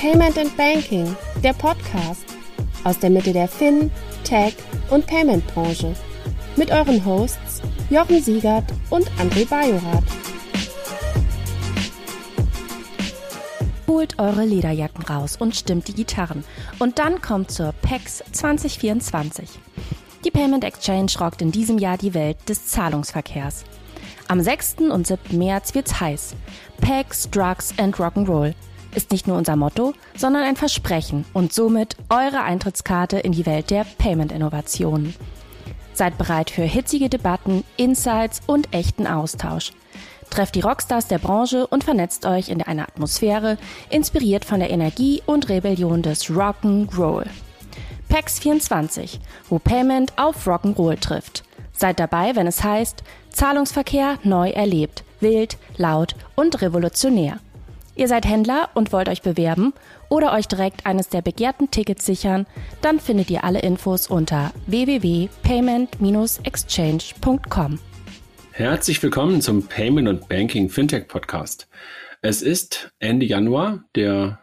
Payment and Banking, der Podcast aus der Mitte der Fin, Tech und Payment Branche mit euren Hosts Jochen Siegert und André Bajorath. Holt eure Lederjacken raus und stimmt die Gitarren. Und dann kommt zur PEX 2024. Die Payment Exchange rockt in diesem Jahr die Welt des Zahlungsverkehrs. Am 6. und 7. März wird's heiß. PEX, Drugs and Rock'n'Roll ist nicht nur unser Motto, sondern ein Versprechen und somit eure Eintrittskarte in die Welt der Payment-Innovationen. Seid bereit für hitzige Debatten, Insights und echten Austausch. Trefft die Rockstars der Branche und vernetzt euch in einer Atmosphäre, inspiriert von der Energie und Rebellion des Rock'n'Roll. PAX 24, wo Payment auf Rock'n'Roll trifft. Seid dabei, wenn es heißt, Zahlungsverkehr neu erlebt, wild, laut und revolutionär. Ihr seid Händler und wollt euch bewerben oder euch direkt eines der begehrten Tickets sichern, dann findet ihr alle Infos unter www.payment-exchange.com. Herzlich willkommen zum Payment und Banking Fintech Podcast. Es ist Ende Januar, der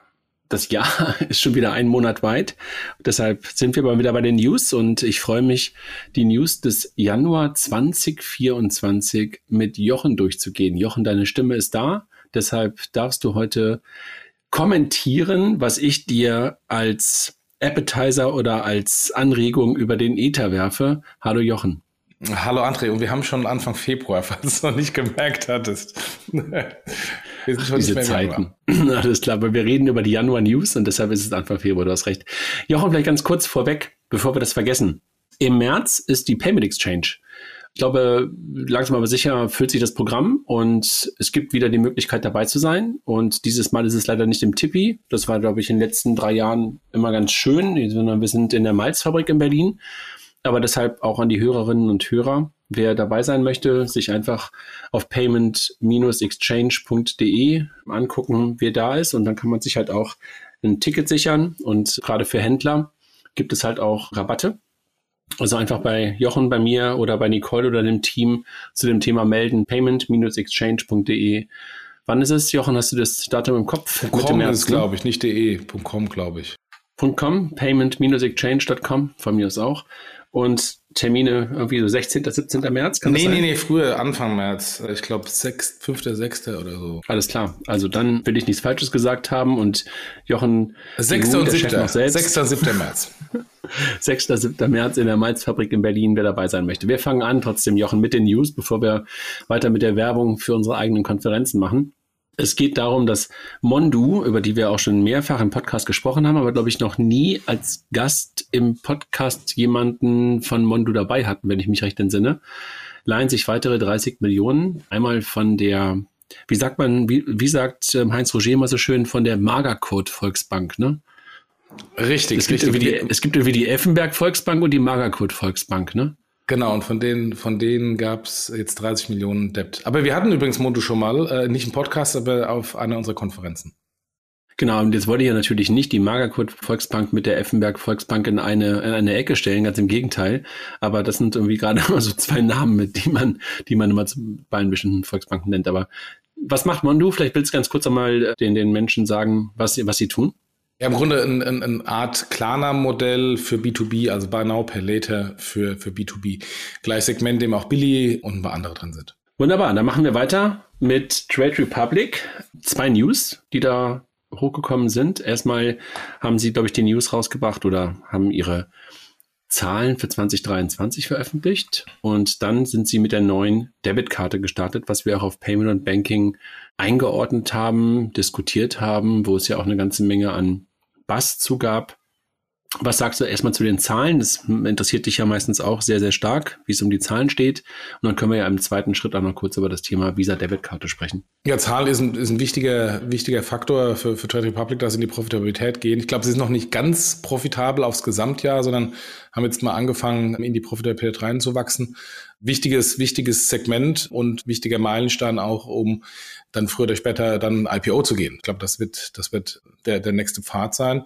das Jahr ist schon wieder einen Monat weit. Deshalb sind wir mal wieder bei den News und ich freue mich, die News des Januar 2024 mit Jochen durchzugehen. Jochen, deine Stimme ist da. Deshalb darfst du heute kommentieren, was ich dir als Appetizer oder als Anregung über den Ether werfe. Hallo Jochen. Hallo André, und wir haben schon Anfang Februar, falls du noch nicht gemerkt hattest. wir sind schon Diese nicht mehr Zeiten. Alles klar, aber wir reden über die Januar News und deshalb ist es Anfang Februar, du hast recht. Jochen, vielleicht ganz kurz vorweg, bevor wir das vergessen. Im März ist die Payment Exchange. Ich glaube, langsam aber sicher füllt sich das Programm und es gibt wieder die Möglichkeit dabei zu sein. Und dieses Mal ist es leider nicht im Tippi. Das war, glaube ich, in den letzten drei Jahren immer ganz schön, sondern wir sind in der Malzfabrik in Berlin. Aber deshalb auch an die Hörerinnen und Hörer, wer dabei sein möchte, sich einfach auf payment-exchange.de angucken, wer da ist. Und dann kann man sich halt auch ein Ticket sichern. Und gerade für Händler gibt es halt auch Rabatte. Also einfach bei Jochen, bei mir oder bei Nicole oder dem Team zu dem Thema melden, payment-exchange.de. Wann ist es, Jochen? Hast du das Datum im Kopf? .com ist, glaube ich, nicht de. .com, glaube ich. .com, payment-exchange.com, von mir aus auch und Termine irgendwie so 16., 17. März? Kann nee, das sein? nee, nee, früher, Anfang März. Ich glaube 6., 5., 6. oder so. Alles klar. Also dann will ich nichts Falsches gesagt haben und Jochen. 6. und 7. 6. und 7. März. 6. 7. März in der Malzfabrik in Berlin, wer dabei sein möchte. Wir fangen an trotzdem, Jochen, mit den News, bevor wir weiter mit der Werbung für unsere eigenen Konferenzen machen. Es geht darum, dass Mondu, über die wir auch schon mehrfach im Podcast gesprochen haben, aber glaube ich noch nie als Gast im Podcast jemanden von Mondu dabei hatten, wenn ich mich recht entsinne, leihen sich weitere 30 Millionen. Einmal von der, wie sagt man, wie, wie sagt ähm, Heinz Roger immer so schön, von der Magercode Volksbank, ne? Richtig. Es gibt, richtig. Irgendwie die, es gibt irgendwie die Effenberg Volksbank und die Magercode Volksbank, ne? Genau, und von denen, von denen gab es jetzt 30 Millionen Debt. Aber wir hatten übrigens Mondo schon mal, äh, nicht im Podcast, aber auf einer unserer Konferenzen. Genau, und jetzt wollte ich ja natürlich nicht die Magerkurt Volksbank mit der Effenberg Volksbank in eine, in eine Ecke stellen, ganz im Gegenteil. Aber das sind irgendwie gerade mal so zwei Namen, mit die man, die man immer bei ein bestimmten Volksbanken nennt. Aber was macht Mondo? Vielleicht willst du ganz kurz einmal den, den Menschen sagen, was, was sie tun. Ja, im Grunde eine ein, ein Art Klarna-Modell für B2B, also Buy Now, Pay Later für, für B2B. Gleich Segment, dem auch Billy und ein paar andere drin sind. Wunderbar, dann machen wir weiter mit Trade Republic. Zwei News, die da hochgekommen sind. Erstmal haben sie, glaube ich, die News rausgebracht oder haben ihre Zahlen für 2023 veröffentlicht und dann sind sie mit der neuen Debitkarte gestartet, was wir auch auf Payment und Banking eingeordnet haben, diskutiert haben, wo es ja auch eine ganze Menge an Bass zugab. Was sagst du erstmal zu den Zahlen? Das interessiert dich ja meistens auch sehr, sehr stark, wie es um die Zahlen steht. Und dann können wir ja im zweiten Schritt auch noch kurz über das Thema Visa-Debitkarte sprechen. Ja, Zahl ist ein, ist ein wichtiger, wichtiger Faktor für, für Trade Republic, dass sie in die Profitabilität gehen. Ich glaube, sie ist noch nicht ganz profitabel aufs Gesamtjahr, sondern haben jetzt mal angefangen, in die Profitabilität reinzuwachsen. Wichtiges, wichtiges Segment und wichtiger Meilenstein auch, um dann früher oder später dann IPO zu gehen. Ich glaube, das wird, das wird der, der nächste Pfad sein.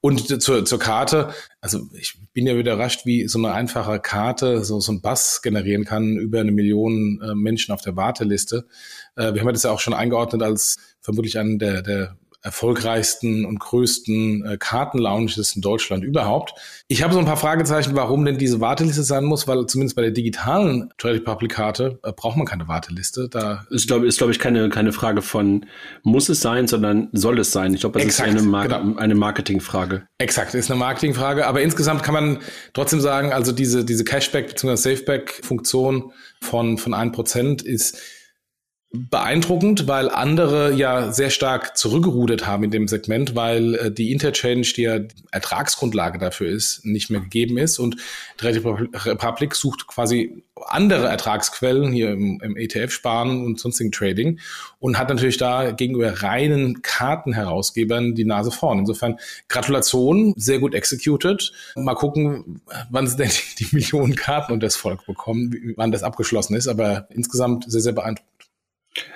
Und zur, zur Karte, also ich bin ja wieder überrascht, wie so eine einfache Karte so, so ein Bass generieren kann über eine Million äh, Menschen auf der Warteliste. Äh, wir haben das ja auch schon eingeordnet als vermutlich einen der, der erfolgreichsten und größten äh, Kartenlounges in Deutschland überhaupt. Ich habe so ein paar Fragezeichen, warum denn diese Warteliste sein muss, weil zumindest bei der digitalen Trade Republic Karte äh, braucht man keine Warteliste. Da ist glaube ist, glaub ich keine keine Frage von muss es sein, sondern soll es sein. Ich glaube, das Exakt, ist eine, Mar genau. eine Marketingfrage. Exakt, ist eine Marketingfrage. Aber insgesamt kann man trotzdem sagen, also diese diese Cashback bzw. Safeback Funktion von von 1% ist beeindruckend, weil andere ja sehr stark zurückgerudert haben in dem Segment, weil äh, die Interchange, die ja Ertragsgrundlage dafür ist, nicht mehr gegeben ist und die Republik sucht quasi andere Ertragsquellen hier im, im ETF-Sparen und sonstigen Trading und hat natürlich da gegenüber reinen Kartenherausgebern die Nase vorn. Insofern Gratulation, sehr gut executed. Mal gucken, wann sie denn die Millionen Karten und das Volk bekommen, wann das abgeschlossen ist, aber insgesamt sehr, sehr beeindruckend.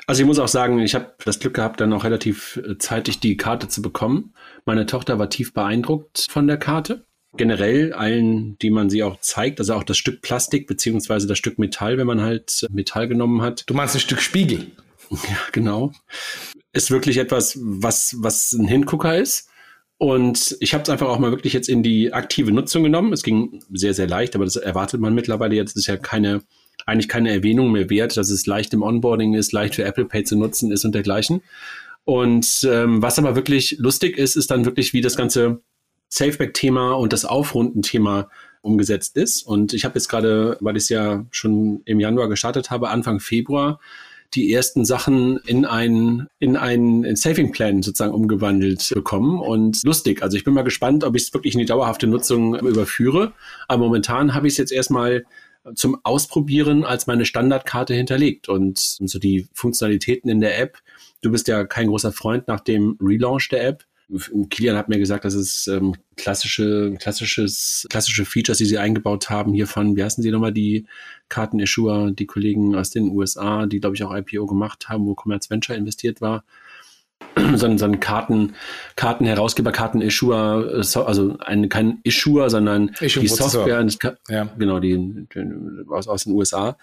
Also ich muss auch sagen, ich habe das Glück gehabt, dann auch relativ äh, zeitig die Karte zu bekommen. Meine Tochter war tief beeindruckt von der Karte. Generell allen, die man sie auch zeigt, also auch das Stück Plastik beziehungsweise das Stück Metall, wenn man halt äh, Metall genommen hat. Du meinst ein Stück Spiegel? Ja, genau. Ist wirklich etwas, was, was ein Hingucker ist. Und ich habe es einfach auch mal wirklich jetzt in die aktive Nutzung genommen. Es ging sehr, sehr leicht, aber das erwartet man mittlerweile jetzt. Das ist ja keine eigentlich keine Erwähnung mehr wert, dass es leicht im Onboarding ist, leicht für Apple Pay zu nutzen ist und dergleichen. Und ähm, was aber wirklich lustig ist, ist dann wirklich, wie das ganze Safeback-Thema und das Aufrunden-Thema umgesetzt ist. Und ich habe jetzt gerade, weil ich es ja schon im Januar gestartet habe, Anfang Februar, die ersten Sachen in einen in einen Saving Plan sozusagen umgewandelt bekommen und lustig. Also ich bin mal gespannt, ob ich es wirklich in die dauerhafte Nutzung überführe. Aber momentan habe ich es jetzt erstmal zum Ausprobieren als meine Standardkarte hinterlegt. Und so die Funktionalitäten in der App, du bist ja kein großer Freund nach dem Relaunch der App. Kilian hat mir gesagt, dass es ähm, klassische, klassisches, klassische Features, die sie eingebaut haben, hier von, wie heißen sie nochmal, die Karten-Issuer, die Kollegen aus den USA, die, glaube ich, auch IPO gemacht haben, wo Commerce Venture investiert war. so ein, so ein Karten, Kartenherausgeber, Karten-Issuer, äh, also ein, kein Issuer, sondern Issue die Software, ja. genau, die, die, aus, aus den USA.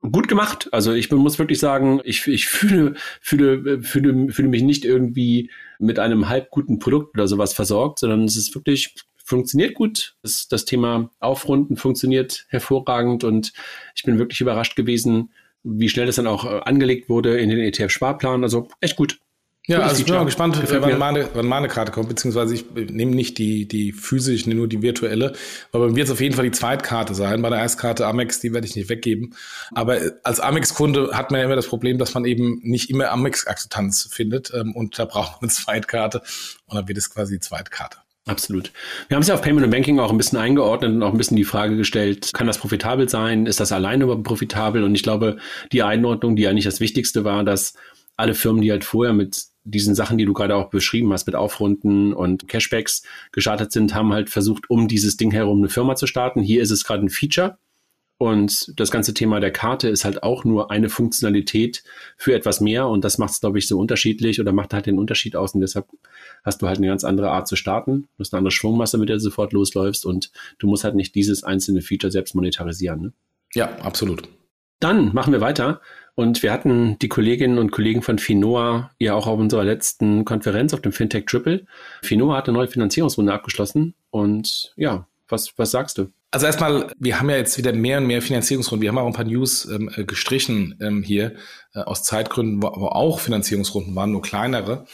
Gut gemacht. Also ich muss wirklich sagen, ich, ich fühle, fühle, fühle, fühle mich nicht irgendwie mit einem halb guten Produkt oder sowas versorgt, sondern es ist wirklich funktioniert gut. Das, das Thema Aufrunden funktioniert hervorragend und ich bin wirklich überrascht gewesen, wie schnell das dann auch äh, angelegt wurde in den ETF-Sparplan. Also echt gut. Ja, also ich bin mal gespannt, wann meine, wann meine Karte kommt, beziehungsweise ich nehme nicht die, die physische, ich nehme nur die virtuelle. Aber bei mir wird es auf jeden Fall die Zweitkarte sein. Bei der Erstkarte Amex, die werde ich nicht weggeben. Aber als Amex-Kunde hat man ja immer das Problem, dass man eben nicht immer Amex-Akzeptanz findet. Ähm, und da braucht man eine Zweitkarte. Und dann wird es quasi die Zweitkarte. Absolut. Wir haben es ja auf Payment und Banking auch ein bisschen eingeordnet und auch ein bisschen die Frage gestellt, kann das profitabel sein? Ist das alleine überhaupt profitabel? Und ich glaube, die Einordnung, die eigentlich das Wichtigste war, dass alle Firmen, die halt vorher mit diesen Sachen, die du gerade auch beschrieben hast, mit Aufrunden und Cashbacks gestartet sind, haben halt versucht, um dieses Ding herum eine Firma zu starten. Hier ist es gerade ein Feature. Und das ganze Thema der Karte ist halt auch nur eine Funktionalität für etwas mehr. Und das macht es, glaube ich, so unterschiedlich oder macht halt den Unterschied aus. Und deshalb hast du halt eine ganz andere Art zu starten. Du hast eine andere Schwungmasse, mit der du sofort losläufst. Und du musst halt nicht dieses einzelne Feature selbst monetarisieren. Ne? Ja, absolut. Dann machen wir weiter und wir hatten die Kolleginnen und Kollegen von Finoa ja auch auf unserer letzten Konferenz auf dem Fintech Triple. Finoa hat eine neue Finanzierungsrunde abgeschlossen. Und ja, was, was sagst du? Also erstmal, wir haben ja jetzt wieder mehr und mehr Finanzierungsrunden. Wir haben auch ein paar News ähm, äh, gestrichen ähm, hier äh, aus Zeitgründen, wo, wo auch Finanzierungsrunden waren, nur kleinere.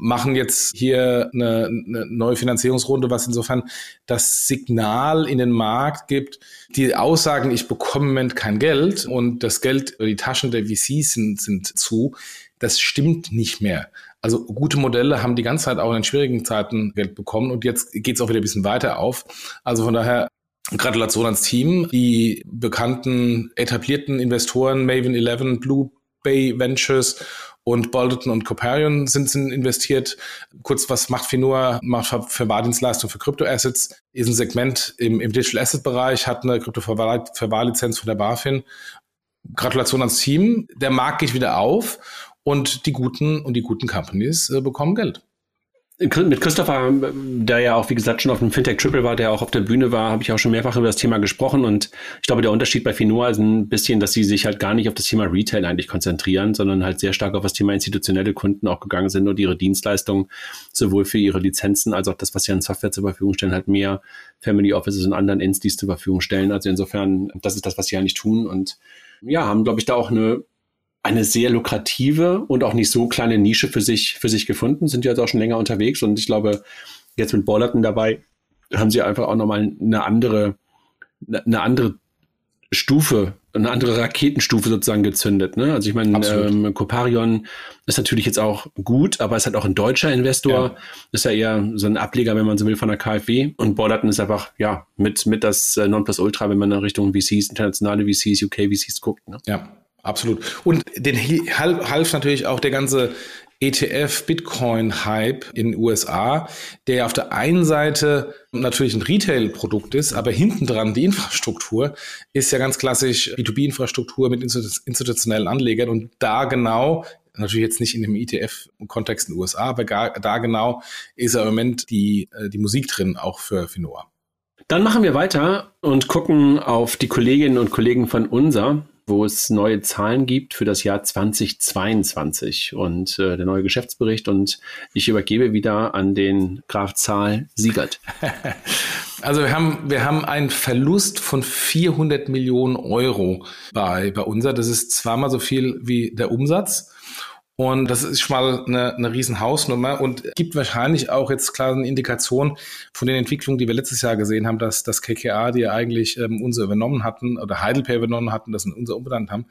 Machen jetzt hier eine, eine neue Finanzierungsrunde, was insofern das Signal in den Markt gibt. Die Aussagen, ich bekomme im Moment kein Geld und das Geld, die Taschen der VCs sind, sind zu, das stimmt nicht mehr. Also gute Modelle haben die ganze Zeit auch in schwierigen Zeiten Geld bekommen und jetzt geht es auch wieder ein bisschen weiter auf. Also von daher Gratulation ans Team. Die bekannten etablierten Investoren Maven 11, Blue Bay Ventures und Bolton und Coparion sind, sind investiert. Kurz, was macht Finua? Macht Verwahrdienstleistung für Kryptoassets, ist ein Segment im, im Digital Asset Bereich, hat eine Kryptoverwahrlizenz von der BaFin. Gratulation ans Team. Der Markt geht wieder auf und die guten und die guten Companies äh, bekommen Geld. Mit Christopher, der ja auch, wie gesagt, schon auf dem Fintech Triple war, der auch auf der Bühne war, habe ich auch schon mehrfach über das Thema gesprochen. Und ich glaube, der Unterschied bei Finoa ist ein bisschen, dass sie sich halt gar nicht auf das Thema Retail eigentlich konzentrieren, sondern halt sehr stark auf das Thema institutionelle Kunden auch gegangen sind und ihre Dienstleistungen sowohl für ihre Lizenzen als auch das, was sie an Software zur Verfügung stellen, halt mehr Family Offices und anderen Entities zur Verfügung stellen. Also insofern, das ist das, was sie eigentlich tun. Und ja, haben, glaube ich, da auch eine eine sehr lukrative und auch nicht so kleine Nische für sich, für sich gefunden, sind jetzt auch schon länger unterwegs und ich glaube, jetzt mit Bollerton dabei haben sie einfach auch nochmal eine andere, eine andere Stufe, eine andere Raketenstufe sozusagen gezündet. Ne? Also ich meine, ähm, Coparion ist natürlich jetzt auch gut, aber ist halt auch ein deutscher Investor. Ja. Ist ja eher so ein Ableger, wenn man so will, von der KfW. Und Bollerton ist einfach, ja, mit, mit das äh, Nonplusultra, wenn man in Richtung VCs, internationale VCs, UK VCs guckt. Ne? Ja, Absolut. Und den half natürlich auch der ganze ETF Bitcoin Hype in den USA, der ja auf der einen Seite natürlich ein Retail Produkt ist, aber hinten dran die Infrastruktur ist ja ganz klassisch B2B Infrastruktur mit institutionellen Anlegern und da genau natürlich jetzt nicht in dem ETF-Kontext in den USA, aber gar, da genau ist im Moment die, äh, die Musik drin, auch für Finoa. Dann machen wir weiter und gucken auf die Kolleginnen und Kollegen von unser wo es neue Zahlen gibt für das Jahr 2022 und äh, der neue Geschäftsbericht. Und ich übergebe wieder an den Graf Zahl Siegert. Also wir haben, wir haben einen Verlust von 400 Millionen Euro bei, bei unser. Das ist zweimal so viel wie der Umsatz. Und das ist schon mal eine, eine riesen Hausnummer und gibt wahrscheinlich auch jetzt klar eine Indikation von den Entwicklungen, die wir letztes Jahr gesehen haben, dass das KKA, die ja eigentlich ähm, unser übernommen hatten oder Heidelpay übernommen hatten, das in unser umbenannt haben,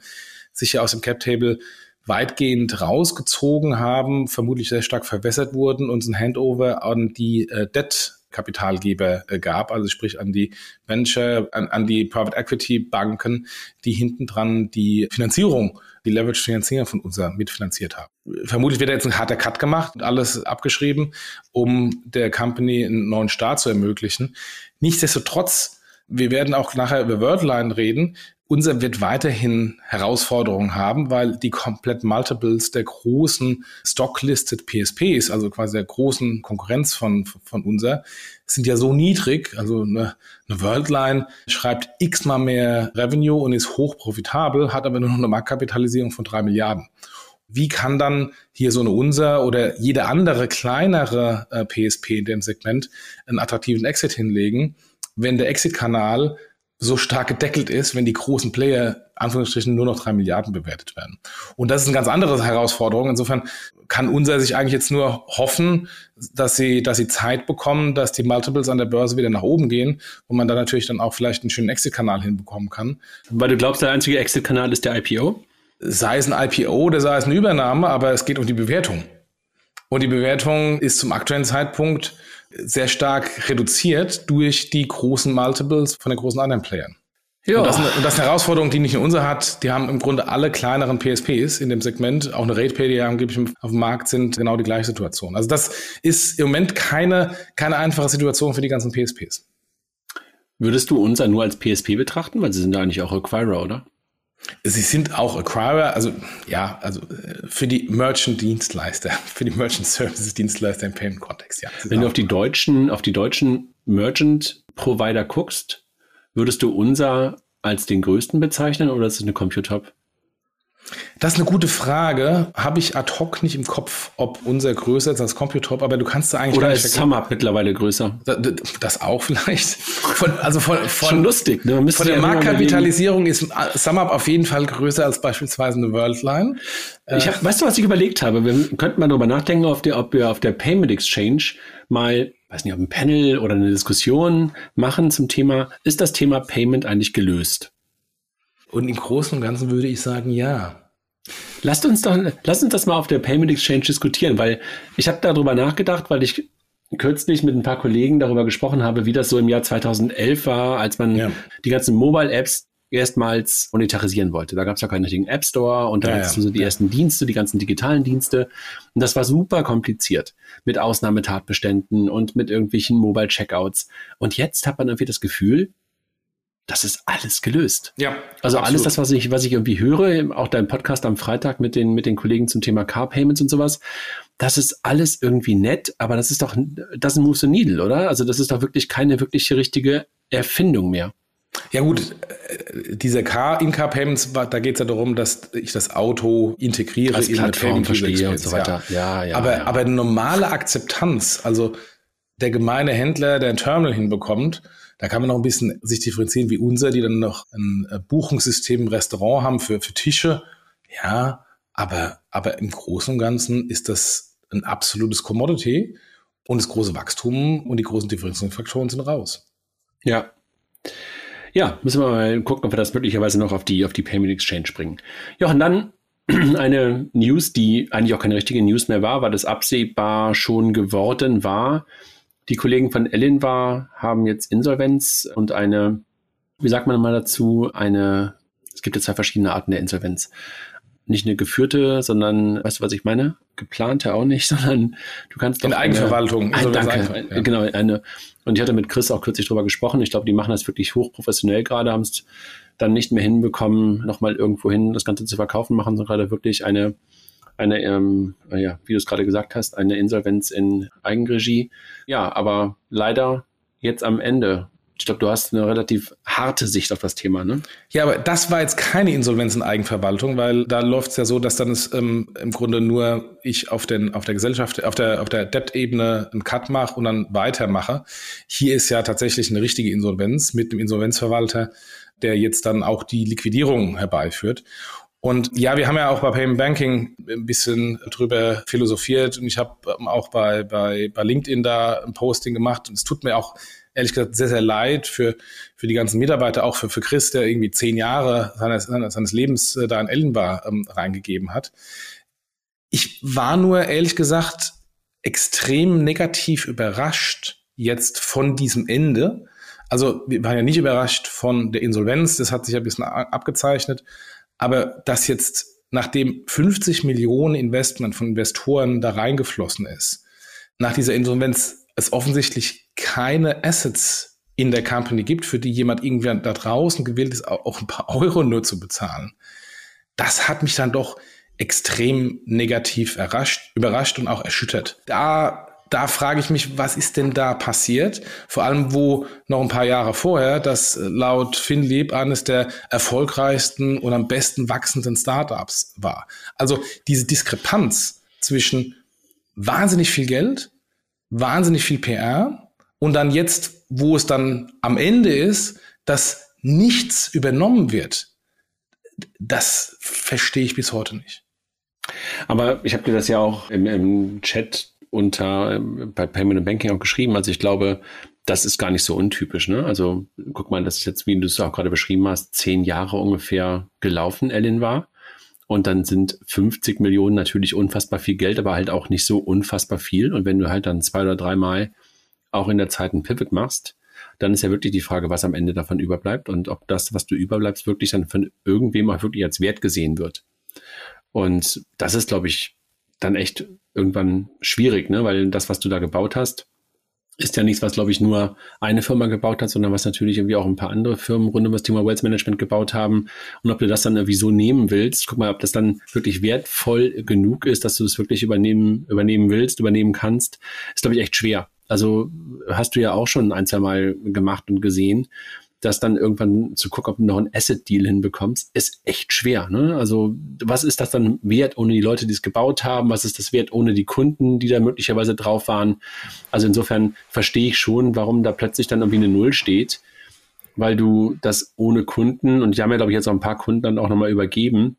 sich ja aus dem Cap Table weitgehend rausgezogen haben, vermutlich sehr stark verwässert wurden und ein Handover an die äh, Debt Kapitalgeber äh, gab, also sprich an die Venture, an, an die Private Equity Banken, die hinten dran die Finanzierung, die Leverage Finanzierung von unser mitfinanziert haben. Vermutlich wird jetzt ein harter Cut gemacht und alles abgeschrieben, um der Company einen neuen Start zu ermöglichen. Nichtsdestotrotz, wir werden auch nachher über Wordline reden unser wird weiterhin Herausforderungen haben, weil die komplett Multiples der großen Stock-Listed PSPs, also quasi der großen Konkurrenz von, von unser, sind ja so niedrig. Also eine, eine Worldline schreibt x-mal mehr Revenue und ist hoch profitabel, hat aber nur noch eine Marktkapitalisierung von drei Milliarden. Wie kann dann hier so eine unser oder jede andere kleinere äh, PSP in dem Segment einen attraktiven Exit hinlegen, wenn der Exit-Kanal so stark gedeckelt ist, wenn die großen Player Anführungsstrichen nur noch drei Milliarden bewertet werden. Und das ist eine ganz andere Herausforderung. Insofern kann unser sich eigentlich jetzt nur hoffen, dass sie, dass sie Zeit bekommen, dass die Multiples an der Börse wieder nach oben gehen und man dann natürlich dann auch vielleicht einen schönen Exit-Kanal hinbekommen kann. Weil du glaubst, der einzige Exit-Kanal ist der IPO? Sei es ein IPO oder sei es eine Übernahme, aber es geht um die Bewertung. Und die Bewertung ist zum aktuellen Zeitpunkt sehr stark reduziert durch die großen Multiples von den großen anderen Playern. Ja. Und das, ist eine, und das ist eine Herausforderung, die nicht nur unser hat. Die haben im Grunde alle kleineren PSPs in dem Segment, auch eine RatePay, die ja angeblich auf dem Markt sind, genau die gleiche Situation. Also das ist im Moment keine, keine einfache Situation für die ganzen PSPs. Würdest du unser nur als PSP betrachten? Weil sie sind da eigentlich auch Acquirer, oder? Sie sind auch Acquirer, also ja, also äh, für die Merchant-Dienstleister, für die Merchant-Services-Dienstleister im Payment-Kontext, ja. Wenn du auf die deutschen, auf die deutschen Merchant-Provider guckst, würdest du unser als den größten bezeichnen oder ist es eine Computop? Das ist eine gute Frage. Habe ich ad hoc nicht im Kopf, ob unser größer ist als Computop, aber du kannst da eigentlich. Oder ist SumUp mittlerweile größer? Das, das auch vielleicht. Von, also von, von, Schon lustig, ne? Von der ja Marktkapitalisierung ist SumUp auf jeden Fall größer als beispielsweise eine Worldline. Ich hab, weißt du, was ich überlegt habe? Wir könnten mal darüber nachdenken, ob, der, ob wir auf der Payment Exchange mal, weiß nicht, ob ein Panel oder eine Diskussion machen zum Thema, ist das Thema Payment eigentlich gelöst? Und im Großen und Ganzen würde ich sagen, ja. Lasst uns doch, lasst uns das mal auf der Payment Exchange diskutieren, weil ich habe darüber nachgedacht, weil ich kürzlich mit ein paar Kollegen darüber gesprochen habe, wie das so im Jahr 2011 war, als man ja. die ganzen Mobile Apps erstmals monetarisieren wollte. Da gab es ja keinen richtigen App Store und da ja, hattest du so die ersten Dienste, die ganzen digitalen Dienste. Und das war super kompliziert mit Ausnahmetatbeständen und mit irgendwelchen Mobile Checkouts. Und jetzt hat man irgendwie das Gefühl, das ist alles gelöst. Ja. Also absolut. alles das, was ich, was ich irgendwie höre, auch dein Podcast am Freitag mit den, mit den Kollegen zum Thema Car Payments und sowas, das ist alles irgendwie nett, aber das ist doch, das Move Needle, oder? Also das ist doch wirklich keine wirkliche richtige Erfindung mehr. Ja gut, äh, diese Car In-Car-Payments, da geht es ja darum, dass ich das Auto integriere Als in eine Plattform Payment verstehe und so weiter. Ja, ja. aber, ja. aber normale Akzeptanz, also der gemeine Händler, der ein Terminal hinbekommt, da kann man noch ein bisschen sich differenzieren wie unser, die dann noch ein äh, Buchungssystem im Restaurant haben für, für Tische. Ja, aber, aber im Großen und Ganzen ist das ein absolutes Commodity und das große Wachstum und die großen Differenzierungsfaktoren sind raus. Ja. Ja, müssen wir mal gucken, ob wir das möglicherweise noch auf die, auf die Payment Exchange bringen. Und dann eine News, die eigentlich auch keine richtige News mehr war, weil das absehbar schon geworden war. Die Kollegen von Ellen war, haben jetzt Insolvenz und eine, wie sagt man mal dazu, eine, es gibt ja zwei verschiedene Arten der Insolvenz. Nicht eine geführte, sondern, weißt du, was ich meine? Geplante auch nicht, sondern du kannst In doch Eigenverwaltung. Eine, Insolvenz danke, ja. genau, eine, und ich hatte mit Chris auch kürzlich drüber gesprochen. Ich glaube, die machen das wirklich hochprofessionell gerade, haben es dann nicht mehr hinbekommen, nochmal irgendwo hin das Ganze zu verkaufen, machen so gerade wirklich eine, eine ähm, ja, wie du es gerade gesagt hast, eine Insolvenz in Eigenregie. Ja, aber leider jetzt am Ende. Ich glaube, du hast eine relativ harte Sicht auf das Thema, ne? Ja, aber das war jetzt keine Insolvenz in Eigenverwaltung, weil da läuft es ja so, dass dann es ähm, im Grunde nur ich auf, den, auf der Gesellschaft, auf der, auf der Debt-Ebene einen Cut mache und dann weitermache. Hier ist ja tatsächlich eine richtige Insolvenz mit dem Insolvenzverwalter, der jetzt dann auch die Liquidierung herbeiführt. Und ja, wir haben ja auch bei Payment Banking ein bisschen drüber philosophiert und ich habe ähm, auch bei, bei, bei LinkedIn da ein Posting gemacht und es tut mir auch ehrlich gesagt sehr, sehr leid für, für die ganzen Mitarbeiter, auch für, für Chris, der irgendwie zehn Jahre seines, seines Lebens äh, da in Ellen war, ähm, reingegeben hat. Ich war nur ehrlich gesagt extrem negativ überrascht jetzt von diesem Ende. Also wir waren ja nicht überrascht von der Insolvenz, das hat sich ein bisschen abgezeichnet, aber dass jetzt nachdem 50 Millionen Investment von Investoren da reingeflossen ist, nach dieser Insolvenz es offensichtlich keine Assets in der Company gibt, für die jemand irgendwie da draußen gewillt ist, auch ein paar Euro nur zu bezahlen. Das hat mich dann doch extrem negativ errascht, überrascht und auch erschüttert. Da, da frage ich mich, was ist denn da passiert? Vor allem, wo noch ein paar Jahre vorher das äh, laut FinLeap eines der erfolgreichsten und am besten wachsenden Startups war. Also diese Diskrepanz zwischen wahnsinnig viel Geld, wahnsinnig viel PR und dann jetzt, wo es dann am Ende ist, dass nichts übernommen wird, das verstehe ich bis heute nicht. Aber ich habe dir das ja auch im, im Chat unter ähm, bei Payment and Banking auch geschrieben. Also ich glaube, das ist gar nicht so untypisch. Ne? Also guck mal, das ist jetzt, wie du es auch gerade beschrieben hast, zehn Jahre ungefähr gelaufen, Ellen war. Und dann sind 50 Millionen natürlich unfassbar viel Geld, aber halt auch nicht so unfassbar viel. Und wenn du halt dann zwei oder dreimal auch in der Zeit einen Pivot machst, dann ist ja wirklich die Frage, was am Ende davon überbleibt und ob das, was du überbleibst, wirklich dann von irgendwem auch wirklich als Wert gesehen wird. Und das ist, glaube ich, dann echt irgendwann schwierig, ne? weil das, was du da gebaut hast, ist ja nichts, was, glaube ich, nur eine Firma gebaut hat, sondern was natürlich irgendwie auch ein paar andere Firmen rund um das Thema Wealth Management gebaut haben. Und ob du das dann irgendwie so nehmen willst, guck mal, ob das dann wirklich wertvoll genug ist, dass du das wirklich übernehmen, übernehmen willst, übernehmen kannst, ist, glaube ich, echt schwer. Also hast du ja auch schon ein, zwei Mal gemacht und gesehen das dann irgendwann zu gucken, ob du noch einen Asset-Deal hinbekommst, ist echt schwer. Ne? Also was ist das dann wert ohne die Leute, die es gebaut haben? Was ist das wert ohne die Kunden, die da möglicherweise drauf waren? Also insofern verstehe ich schon, warum da plötzlich dann irgendwie eine Null steht, weil du das ohne Kunden, und die haben ja, glaube ich, jetzt auch ein paar Kunden dann auch nochmal übergeben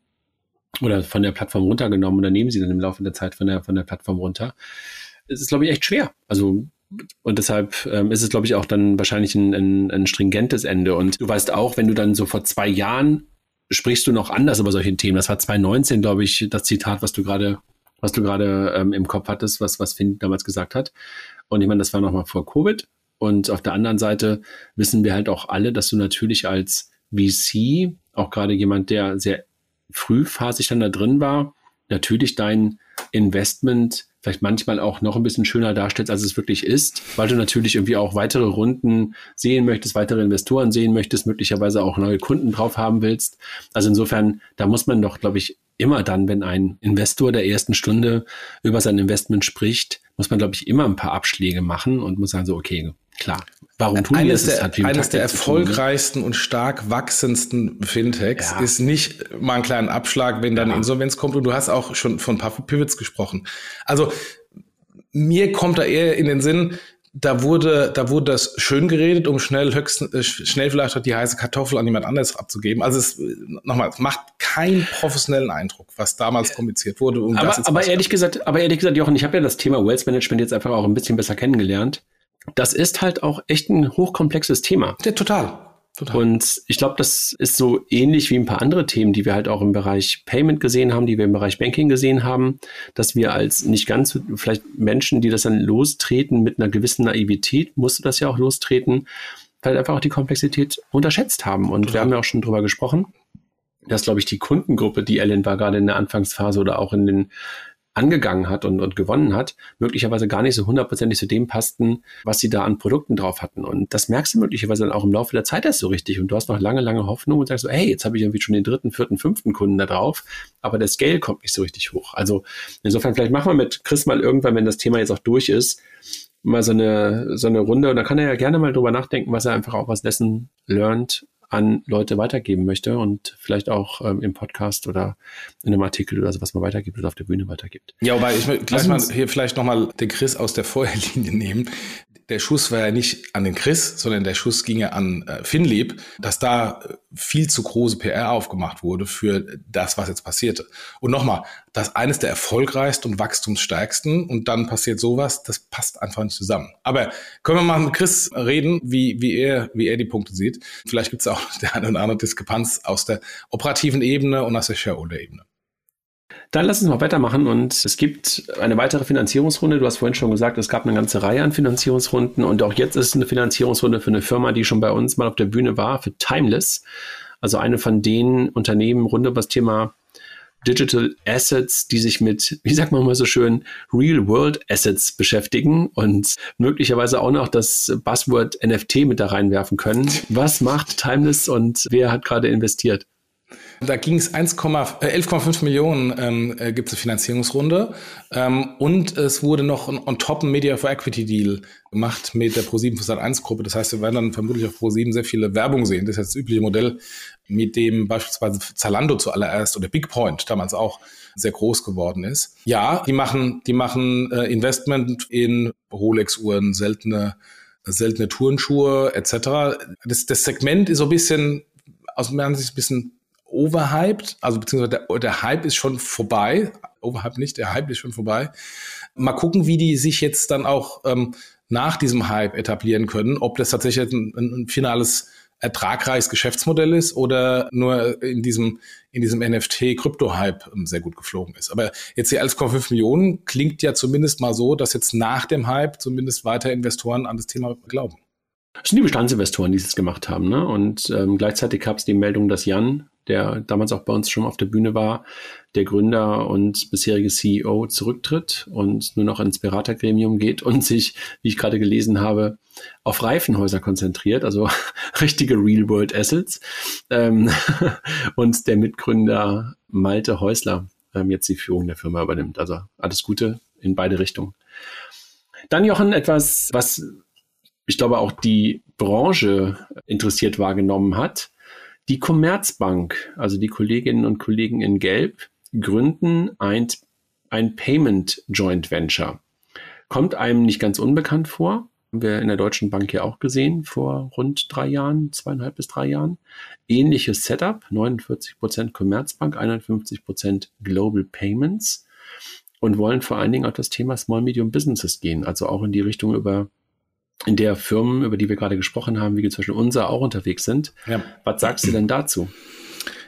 oder von der Plattform runtergenommen oder nehmen sie dann im Laufe der Zeit von der, von der Plattform runter. Es ist, glaube ich, echt schwer. Also und deshalb ähm, ist es, glaube ich, auch dann wahrscheinlich ein, ein, ein stringentes Ende. Und du weißt auch, wenn du dann so vor zwei Jahren sprichst du noch anders über solche Themen. Das war 2019, glaube ich, das Zitat, was du gerade, was du gerade ähm, im Kopf hattest, was, was Finn damals gesagt hat. Und ich meine, das war noch mal vor Covid. Und auf der anderen Seite wissen wir halt auch alle, dass du natürlich als VC, auch gerade jemand, der sehr frühphasig dann da drin war, natürlich dein Investment vielleicht manchmal auch noch ein bisschen schöner darstellst, als es wirklich ist, weil du natürlich irgendwie auch weitere Runden sehen möchtest, weitere Investoren sehen möchtest, möglicherweise auch neue Kunden drauf haben willst. Also insofern, da muss man doch, glaube ich, immer dann, wenn ein Investor der ersten Stunde über sein Investment spricht, muss man, glaube ich, immer ein paar Abschläge machen und muss sagen so, okay, klar. Warum tun eines wir das? Der, eines der erfolgreichsten tun, und stark wachsendsten Fintechs ja. ist nicht mal ein kleiner Abschlag, wenn dann ja. Insolvenz kommt. Und du hast auch schon von Pivots gesprochen. Also mir kommt da eher in den Sinn, da wurde, da wurde das schön geredet, um schnell höchsten, äh, schnell vielleicht die heiße Kartoffel an jemand anderes abzugeben. Also es, nochmal, es macht keinen professionellen Eindruck, was damals kommuniziert wurde. aber, aber ehrlich gesagt, aber ehrlich gesagt, Jochen, ich habe ja das Thema Wealth Management jetzt einfach auch ein bisschen besser kennengelernt. Das ist halt auch echt ein hochkomplexes Thema. Ja, total. Total. Und ich glaube, das ist so ähnlich wie ein paar andere Themen, die wir halt auch im Bereich Payment gesehen haben, die wir im Bereich Banking gesehen haben, dass wir als nicht ganz vielleicht Menschen, die das dann lostreten mit einer gewissen Naivität, musste das ja auch lostreten, weil einfach auch die Komplexität unterschätzt haben. Und Total. wir haben ja auch schon drüber gesprochen, dass, glaube ich, die Kundengruppe, die Ellen war gerade in der Anfangsphase oder auch in den angegangen hat und, und gewonnen hat, möglicherweise gar nicht so hundertprozentig zu dem passten, was sie da an Produkten drauf hatten. Und das merkst du möglicherweise dann auch im Laufe der Zeit erst so richtig. Und du hast noch lange, lange Hoffnung und sagst so, hey, jetzt habe ich irgendwie schon den dritten, vierten, fünften Kunden da drauf, aber der Scale kommt nicht so richtig hoch. Also insofern, vielleicht machen wir mit Chris mal irgendwann, wenn das Thema jetzt auch durch ist, mal so eine, so eine Runde und da kann er ja gerne mal drüber nachdenken, was er einfach auch aus dessen lernt an Leute weitergeben möchte und vielleicht auch ähm, im Podcast oder in einem Artikel oder sowas mal weitergibt oder auf der Bühne weitergibt. Ja, wobei ich will gleich mal hier vielleicht nochmal den Chris aus der Vorherlinie nehmen der Schuss war ja nicht an den Chris, sondern der Schuss ging ja an äh, Finlieb, dass da äh, viel zu große PR aufgemacht wurde für das, was jetzt passierte. Und nochmal, das eines der erfolgreichsten und wachstumsstärksten und dann passiert sowas, das passt einfach nicht zusammen. Aber können wir mal mit Chris reden, wie, wie, er, wie er die Punkte sieht. Vielleicht gibt es auch der eine oder andere Diskrepanz aus der operativen Ebene und aus der Shareholder-Ebene. Dann lass uns mal weitermachen und es gibt eine weitere Finanzierungsrunde. Du hast vorhin schon gesagt, es gab eine ganze Reihe an Finanzierungsrunden und auch jetzt ist eine Finanzierungsrunde für eine Firma, die schon bei uns mal auf der Bühne war, für Timeless. Also eine von den Unternehmen rund um das Thema Digital Assets, die sich mit, wie sagt man mal so schön, Real World Assets beschäftigen und möglicherweise auch noch das Buzzword NFT mit da reinwerfen können. Was macht Timeless und wer hat gerade investiert? Da ging es 11,5 Millionen ähm, äh, gibt es eine Finanzierungsrunde ähm, und es wurde noch on, on top ein Media for Equity Deal gemacht mit der Pro7 Sat 1 Gruppe. Das heißt, wir werden dann vermutlich auf Pro7 sehr viele Werbung sehen. Das ist jetzt das übliche Modell, mit dem beispielsweise Zalando zuallererst oder Big Point damals auch sehr groß geworden ist. Ja, die machen, die machen äh, Investment in Rolex-Uhren, seltene seltene Turnschuhe etc. Das, das Segment ist so ein bisschen aus meiner Sicht ein bisschen overhyped, also beziehungsweise der, der Hype ist schon vorbei. Overhyped nicht, der Hype ist schon vorbei. Mal gucken, wie die sich jetzt dann auch ähm, nach diesem Hype etablieren können, ob das tatsächlich ein, ein finales ertragreiches Geschäftsmodell ist oder nur in diesem, in diesem NFT-Krypto-Hype ähm, sehr gut geflogen ist. Aber jetzt die 11,5 Millionen klingt ja zumindest mal so, dass jetzt nach dem Hype zumindest weiter Investoren an das Thema glauben. Das sind die Bestandsinvestoren, die es gemacht haben. Ne? Und ähm, gleichzeitig gab es die Meldung, dass Jan der damals auch bei uns schon auf der Bühne war, der Gründer und bisherige CEO zurücktritt und nur noch ins Beratergremium geht und sich, wie ich gerade gelesen habe, auf Reifenhäuser konzentriert, also richtige Real-World Assets. Ähm, und der Mitgründer Malte Häusler ähm, jetzt die Führung der Firma übernimmt. Also alles Gute in beide Richtungen. Dann Jochen, etwas, was ich glaube auch die Branche interessiert wahrgenommen hat. Die Commerzbank, also die Kolleginnen und Kollegen in Gelb, gründen ein, ein Payment Joint Venture. Kommt einem nicht ganz unbekannt vor. Haben wir in der Deutschen Bank ja auch gesehen vor rund drei Jahren, zweieinhalb bis drei Jahren. Ähnliches Setup, 49 Prozent Commerzbank, 51 Prozent Global Payments und wollen vor allen Dingen auf das Thema Small Medium Businesses gehen, also auch in die Richtung über in der Firmen, über die wir gerade gesprochen haben, wie zum Beispiel unser, auch unterwegs sind. Ja. Was sagst du denn dazu?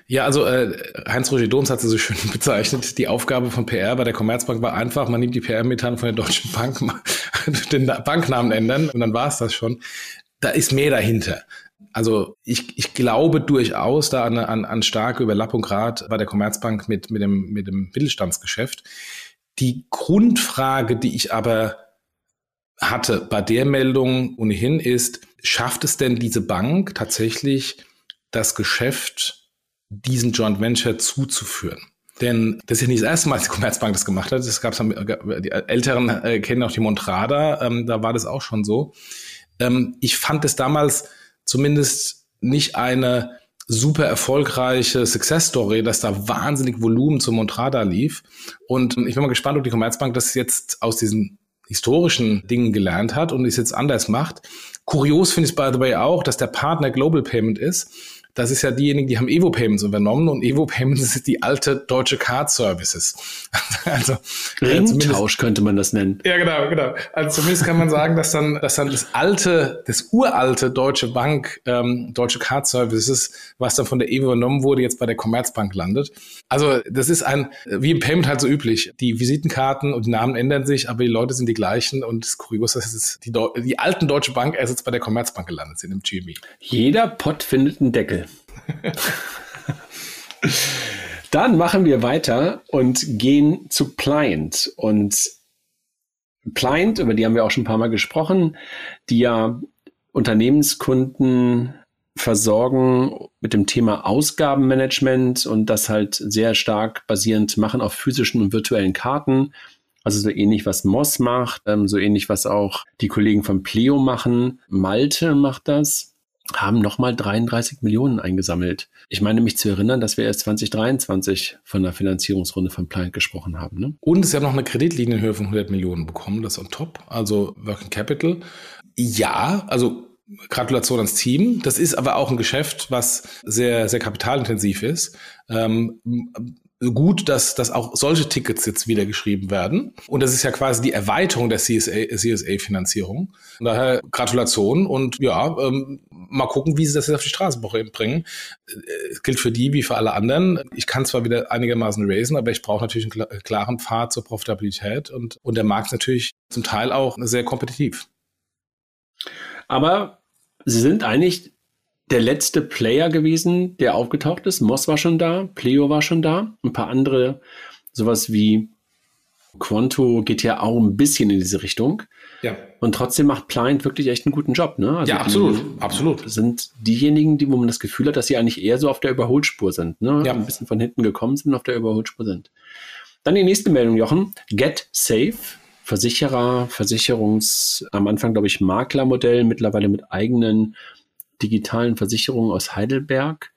Ja, also äh, Heinz-Roger Doms hat sie so schön bezeichnet. Die Aufgabe von PR bei der Commerzbank war einfach, man nimmt die PR-Methan von der Deutschen Bank, den Banknamen ändern und dann war es das schon. Da ist mehr dahinter. Also ich, ich glaube durchaus da an, an, an starke Überlappung gerade bei der Commerzbank mit, mit, dem, mit dem Mittelstandsgeschäft. Die Grundfrage, die ich aber hatte bei der Meldung ohnehin ist, schafft es denn diese Bank tatsächlich, das Geschäft diesen Joint Venture zuzuführen? Denn das ist ja nicht das erste Mal, dass die Commerzbank das gemacht hat. Das gab's die Älteren äh, kennen auch die Montrada, ähm, da war das auch schon so. Ähm, ich fand es damals zumindest nicht eine super erfolgreiche Success Story, dass da wahnsinnig Volumen zum Montrada lief. Und ich bin mal gespannt, ob die Commerzbank das jetzt aus diesen historischen Dingen gelernt hat und es jetzt anders macht. Kurios finde ich by the way auch, dass der Partner Global Payment ist das ist ja diejenigen, die haben Evo Payments übernommen und Evo Payments ist die alte deutsche Card Services. also äh, Ringtausch könnte man das nennen. Ja, genau, genau. Also zumindest kann man sagen, dass dann, dass dann das alte, das uralte Deutsche Bank, ähm, Deutsche Card Services, was dann von der Evo übernommen wurde, jetzt bei der Commerzbank landet. Also das ist ein, wie im Payment halt so üblich. Die Visitenkarten und die Namen ändern sich, aber die Leute sind die gleichen und das kurios, dass es die, die alten Deutsche Bank erst jetzt bei der Commerzbank gelandet sind im GME. Jeder Pott findet einen Deckel. Dann machen wir weiter und gehen zu Pliant. Und Pliant, über die haben wir auch schon ein paar Mal gesprochen, die ja Unternehmenskunden versorgen mit dem Thema Ausgabenmanagement und das halt sehr stark basierend machen auf physischen und virtuellen Karten. Also so ähnlich, was Moss macht, ähm, so ähnlich, was auch die Kollegen von Pleo machen. Malte macht das haben nochmal 33 Millionen eingesammelt. Ich meine mich zu erinnern, dass wir erst 2023 von der Finanzierungsrunde von Pliant gesprochen haben. Ne? Und sie haben noch eine Kreditlinienhöhe von 100 Millionen bekommen, das on top, also Working Capital. Ja, also Gratulation ans Team. Das ist aber auch ein Geschäft, was sehr, sehr kapitalintensiv ist. Ähm, gut, dass, dass auch solche Tickets jetzt wieder geschrieben werden. Und das ist ja quasi die Erweiterung der CSA-Finanzierung. CSA Daher Gratulation und ja, ähm, mal gucken, wie sie das jetzt auf die Straße bringen. Es gilt für die wie für alle anderen. Ich kann zwar wieder einigermaßen raisen, aber ich brauche natürlich einen klaren Pfad zur Profitabilität und, und der Markt ist natürlich zum Teil auch sehr kompetitiv. Aber sie sind eigentlich der letzte Player gewesen, der aufgetaucht ist. Moss war schon da, Pleo war schon da, ein paar andere, sowas wie Quanto geht ja auch ein bisschen in diese Richtung. Ja. Und trotzdem macht Pliant wirklich echt einen guten Job, ne? Also ja, absolut, absolut. Sind diejenigen, die, wo man das Gefühl hat, dass sie eigentlich eher so auf der Überholspur sind, ne? Ja. Ein bisschen von hinten gekommen sind und auf der Überholspur sind. Dann die nächste Meldung, Jochen. Get Safe. Versicherer, Versicherungs, am Anfang, glaube ich, Maklermodell, mittlerweile mit eigenen digitalen Versicherungen aus Heidelberg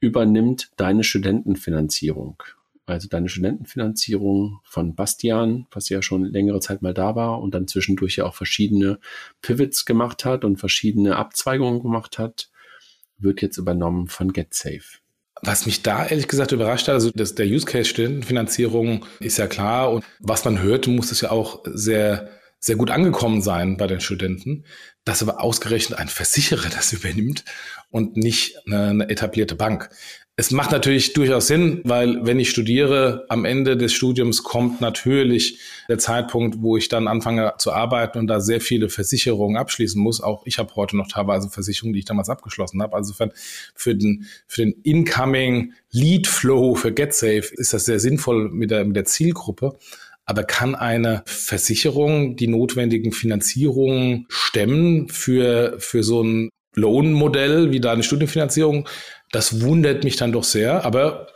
übernimmt deine Studentenfinanzierung. Also deine Studentenfinanzierung von Bastian, was ja schon längere Zeit mal da war und dann zwischendurch ja auch verschiedene Pivots gemacht hat und verschiedene Abzweigungen gemacht hat, wird jetzt übernommen von GetSafe. Was mich da ehrlich gesagt überrascht hat, also das, der Use Case Studentenfinanzierung ist ja klar und was man hört, muss es ja auch sehr sehr gut angekommen sein bei den Studenten, dass aber ausgerechnet ein Versicherer das übernimmt und nicht eine, eine etablierte Bank. Es macht natürlich durchaus Sinn, weil wenn ich studiere, am Ende des Studiums kommt natürlich der Zeitpunkt, wo ich dann anfange zu arbeiten und da sehr viele Versicherungen abschließen muss. Auch ich habe heute noch teilweise Versicherungen, die ich damals abgeschlossen habe. Also für den, für den Incoming Lead Flow für GetSafe ist das sehr sinnvoll mit der, mit der Zielgruppe. Aber kann eine Versicherung die notwendigen Finanzierungen stemmen für, für so ein Lohnmodell wie da eine Studienfinanzierung? Das wundert mich dann doch sehr, aber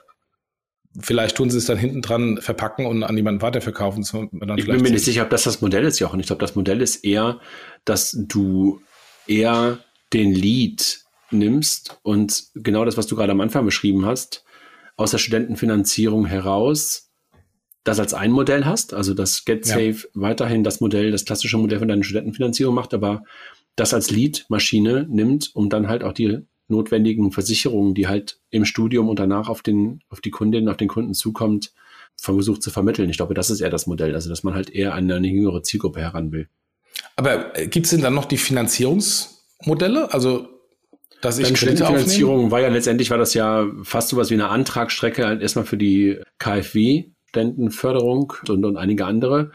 vielleicht tun sie es dann hinten dran verpacken und an jemanden weiterverkaufen. ich bin mir nicht sicher, ob das das Modell ist, Jochen. Ich glaube, das Modell ist eher, dass du eher den Lead nimmst und genau das, was du gerade am Anfang beschrieben hast, aus der Studentenfinanzierung heraus das als ein Modell hast, also dass GetSafe ja. weiterhin das Modell, das klassische Modell von deiner Studentenfinanzierung macht, aber das als Lead-Maschine nimmt, um dann halt auch die notwendigen Versicherungen, die halt im Studium und danach auf den, auf die Kundin, auf den Kunden zukommt, versucht zu vermitteln. Ich glaube, das ist eher das Modell, also dass man halt eher an eine jüngere Zielgruppe heran will. Aber äh, gibt es denn dann noch die Finanzierungsmodelle? Also dass ich Kredite Finanzierung war ja letztendlich war das ja fast so was wie eine Antragsstrecke halt erstmal für die KfW Studentenförderung und, und einige andere.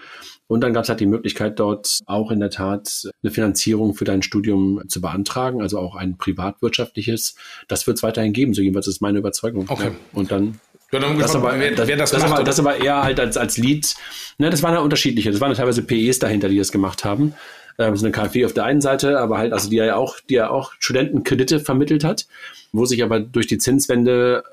Und dann gab es halt die Möglichkeit, dort auch in der Tat eine Finanzierung für dein Studium zu beantragen, also auch ein privatwirtschaftliches. Das wird es weiterhin geben, so jedenfalls ist meine Überzeugung. Okay. Ja. Und dann ja, dann das, aber, wer, das, wer das, das, macht, aber, das aber eher halt als, als Lead, ne, das waren ja unterschiedliche. Das waren ja teilweise PEs dahinter, die das gemacht haben. Ähm, so eine KfW auf der einen Seite, aber halt, also die ja auch, die ja auch Studentenkredite vermittelt hat, wo sich aber durch die Zinswende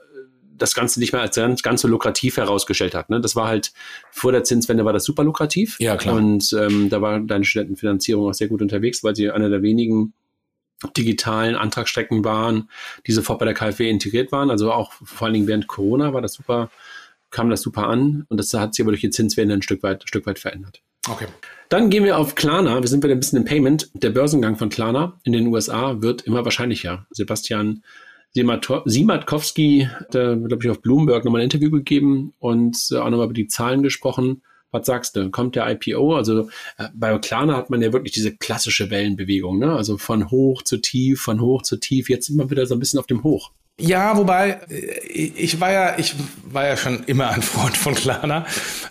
das Ganze nicht mehr als ganz, so lukrativ herausgestellt hat. Ne? Das war halt vor der Zinswende war das super lukrativ. Ja, klar. Und ähm, da war deine Studentenfinanzierung auch sehr gut unterwegs, weil sie einer der wenigen digitalen Antragsstrecken waren, die sofort bei der KfW integriert waren. Also auch vor allen Dingen während Corona war das super, kam das super an und das hat sich aber durch die Zinswende ein Stück weit, ein Stück weit verändert. Okay. Dann gehen wir auf Klarna. Wir sind wieder ein bisschen im Payment. Der Börsengang von Klarna in den USA wird immer wahrscheinlicher. Sebastian Siematkowski hat, glaube ich, auf Bloomberg nochmal ein Interview gegeben und äh, auch nochmal über die Zahlen gesprochen. Was sagst du? Kommt der IPO? Also äh, bei Klarna hat man ja wirklich diese klassische Wellenbewegung, ne? Also von hoch zu tief, von hoch zu tief. Jetzt sind wir wieder so ein bisschen auf dem Hoch. Ja, wobei äh, ich war ja ich war ja schon immer ein Freund von Klarna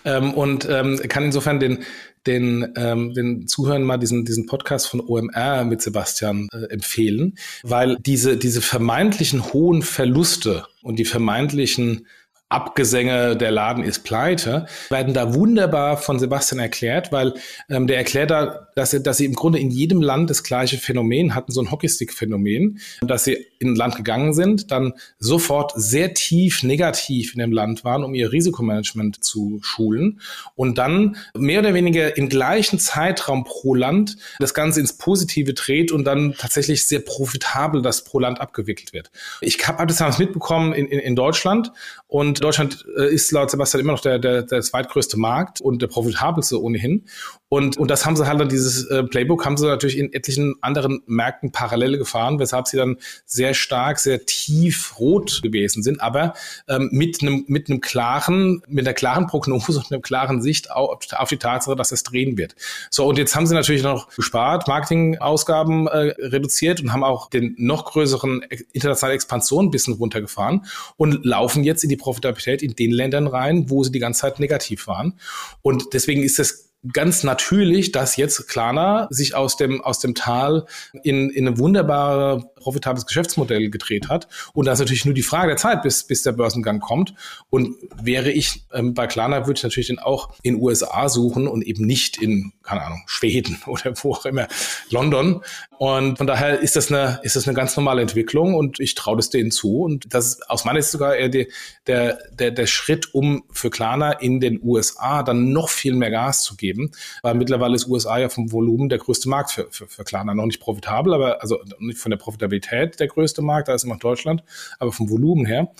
ähm, und ähm, kann insofern den den, ähm, den Zuhörern mal diesen, diesen Podcast von OMR mit Sebastian äh, empfehlen, weil diese, diese vermeintlichen hohen Verluste und die vermeintlichen Abgesänge, der Laden ist pleite, werden da wunderbar von Sebastian erklärt, weil ähm, der erklärt da, dass, sie, dass sie im Grunde in jedem Land das gleiche Phänomen hatten, so ein Hockeystick-Phänomen, dass sie in ein Land gegangen sind, dann sofort sehr tief negativ in dem Land waren, um ihr Risikomanagement zu schulen und dann mehr oder weniger im gleichen Zeitraum pro Land das Ganze ins Positive dreht und dann tatsächlich sehr profitabel das pro Land abgewickelt wird. Ich habe das damals mitbekommen in, in, in Deutschland und Deutschland äh, ist laut Sebastian immer noch der, der, der zweitgrößte Markt und der profitabelste ohnehin. Und, und das haben sie halt dann, dieses äh, Playbook haben sie natürlich in etlichen anderen Märkten parallel gefahren, weshalb sie dann sehr stark, sehr tief rot gewesen sind, aber ähm, mit einem mit einem klaren, mit einer klaren Prognose und einer klaren Sicht auf, auf die Tatsache, dass es drehen wird. So, und jetzt haben sie natürlich noch gespart, Marketingausgaben äh, reduziert und haben auch den noch größeren internationalen Expansion ein bisschen runtergefahren und laufen jetzt in die Profitabilität in den Ländern rein, wo sie die ganze Zeit negativ waren. Und deswegen ist es ganz natürlich, dass jetzt Klarna sich aus dem, aus dem Tal in, in eine wunderbare profitables Geschäftsmodell gedreht hat. Und da ist natürlich nur die Frage der Zeit, bis, bis der Börsengang kommt. Und wäre ich ähm, bei Klarna, würde ich natürlich den auch in USA suchen und eben nicht in, keine Ahnung, Schweden oder wo auch immer, London. Und von daher ist das eine, ist das eine ganz normale Entwicklung und ich traue das denen zu. Und das ist aus meiner Sicht sogar eher die, der, der, der Schritt, um für Klarna in den USA dann noch viel mehr Gas zu geben. Weil mittlerweile ist USA ja vom Volumen der größte Markt für, für, für Klarna. Noch nicht profitabel, aber also nicht von der Profitabilität der größte Markt, da ist immer Deutschland, aber vom Volumen her.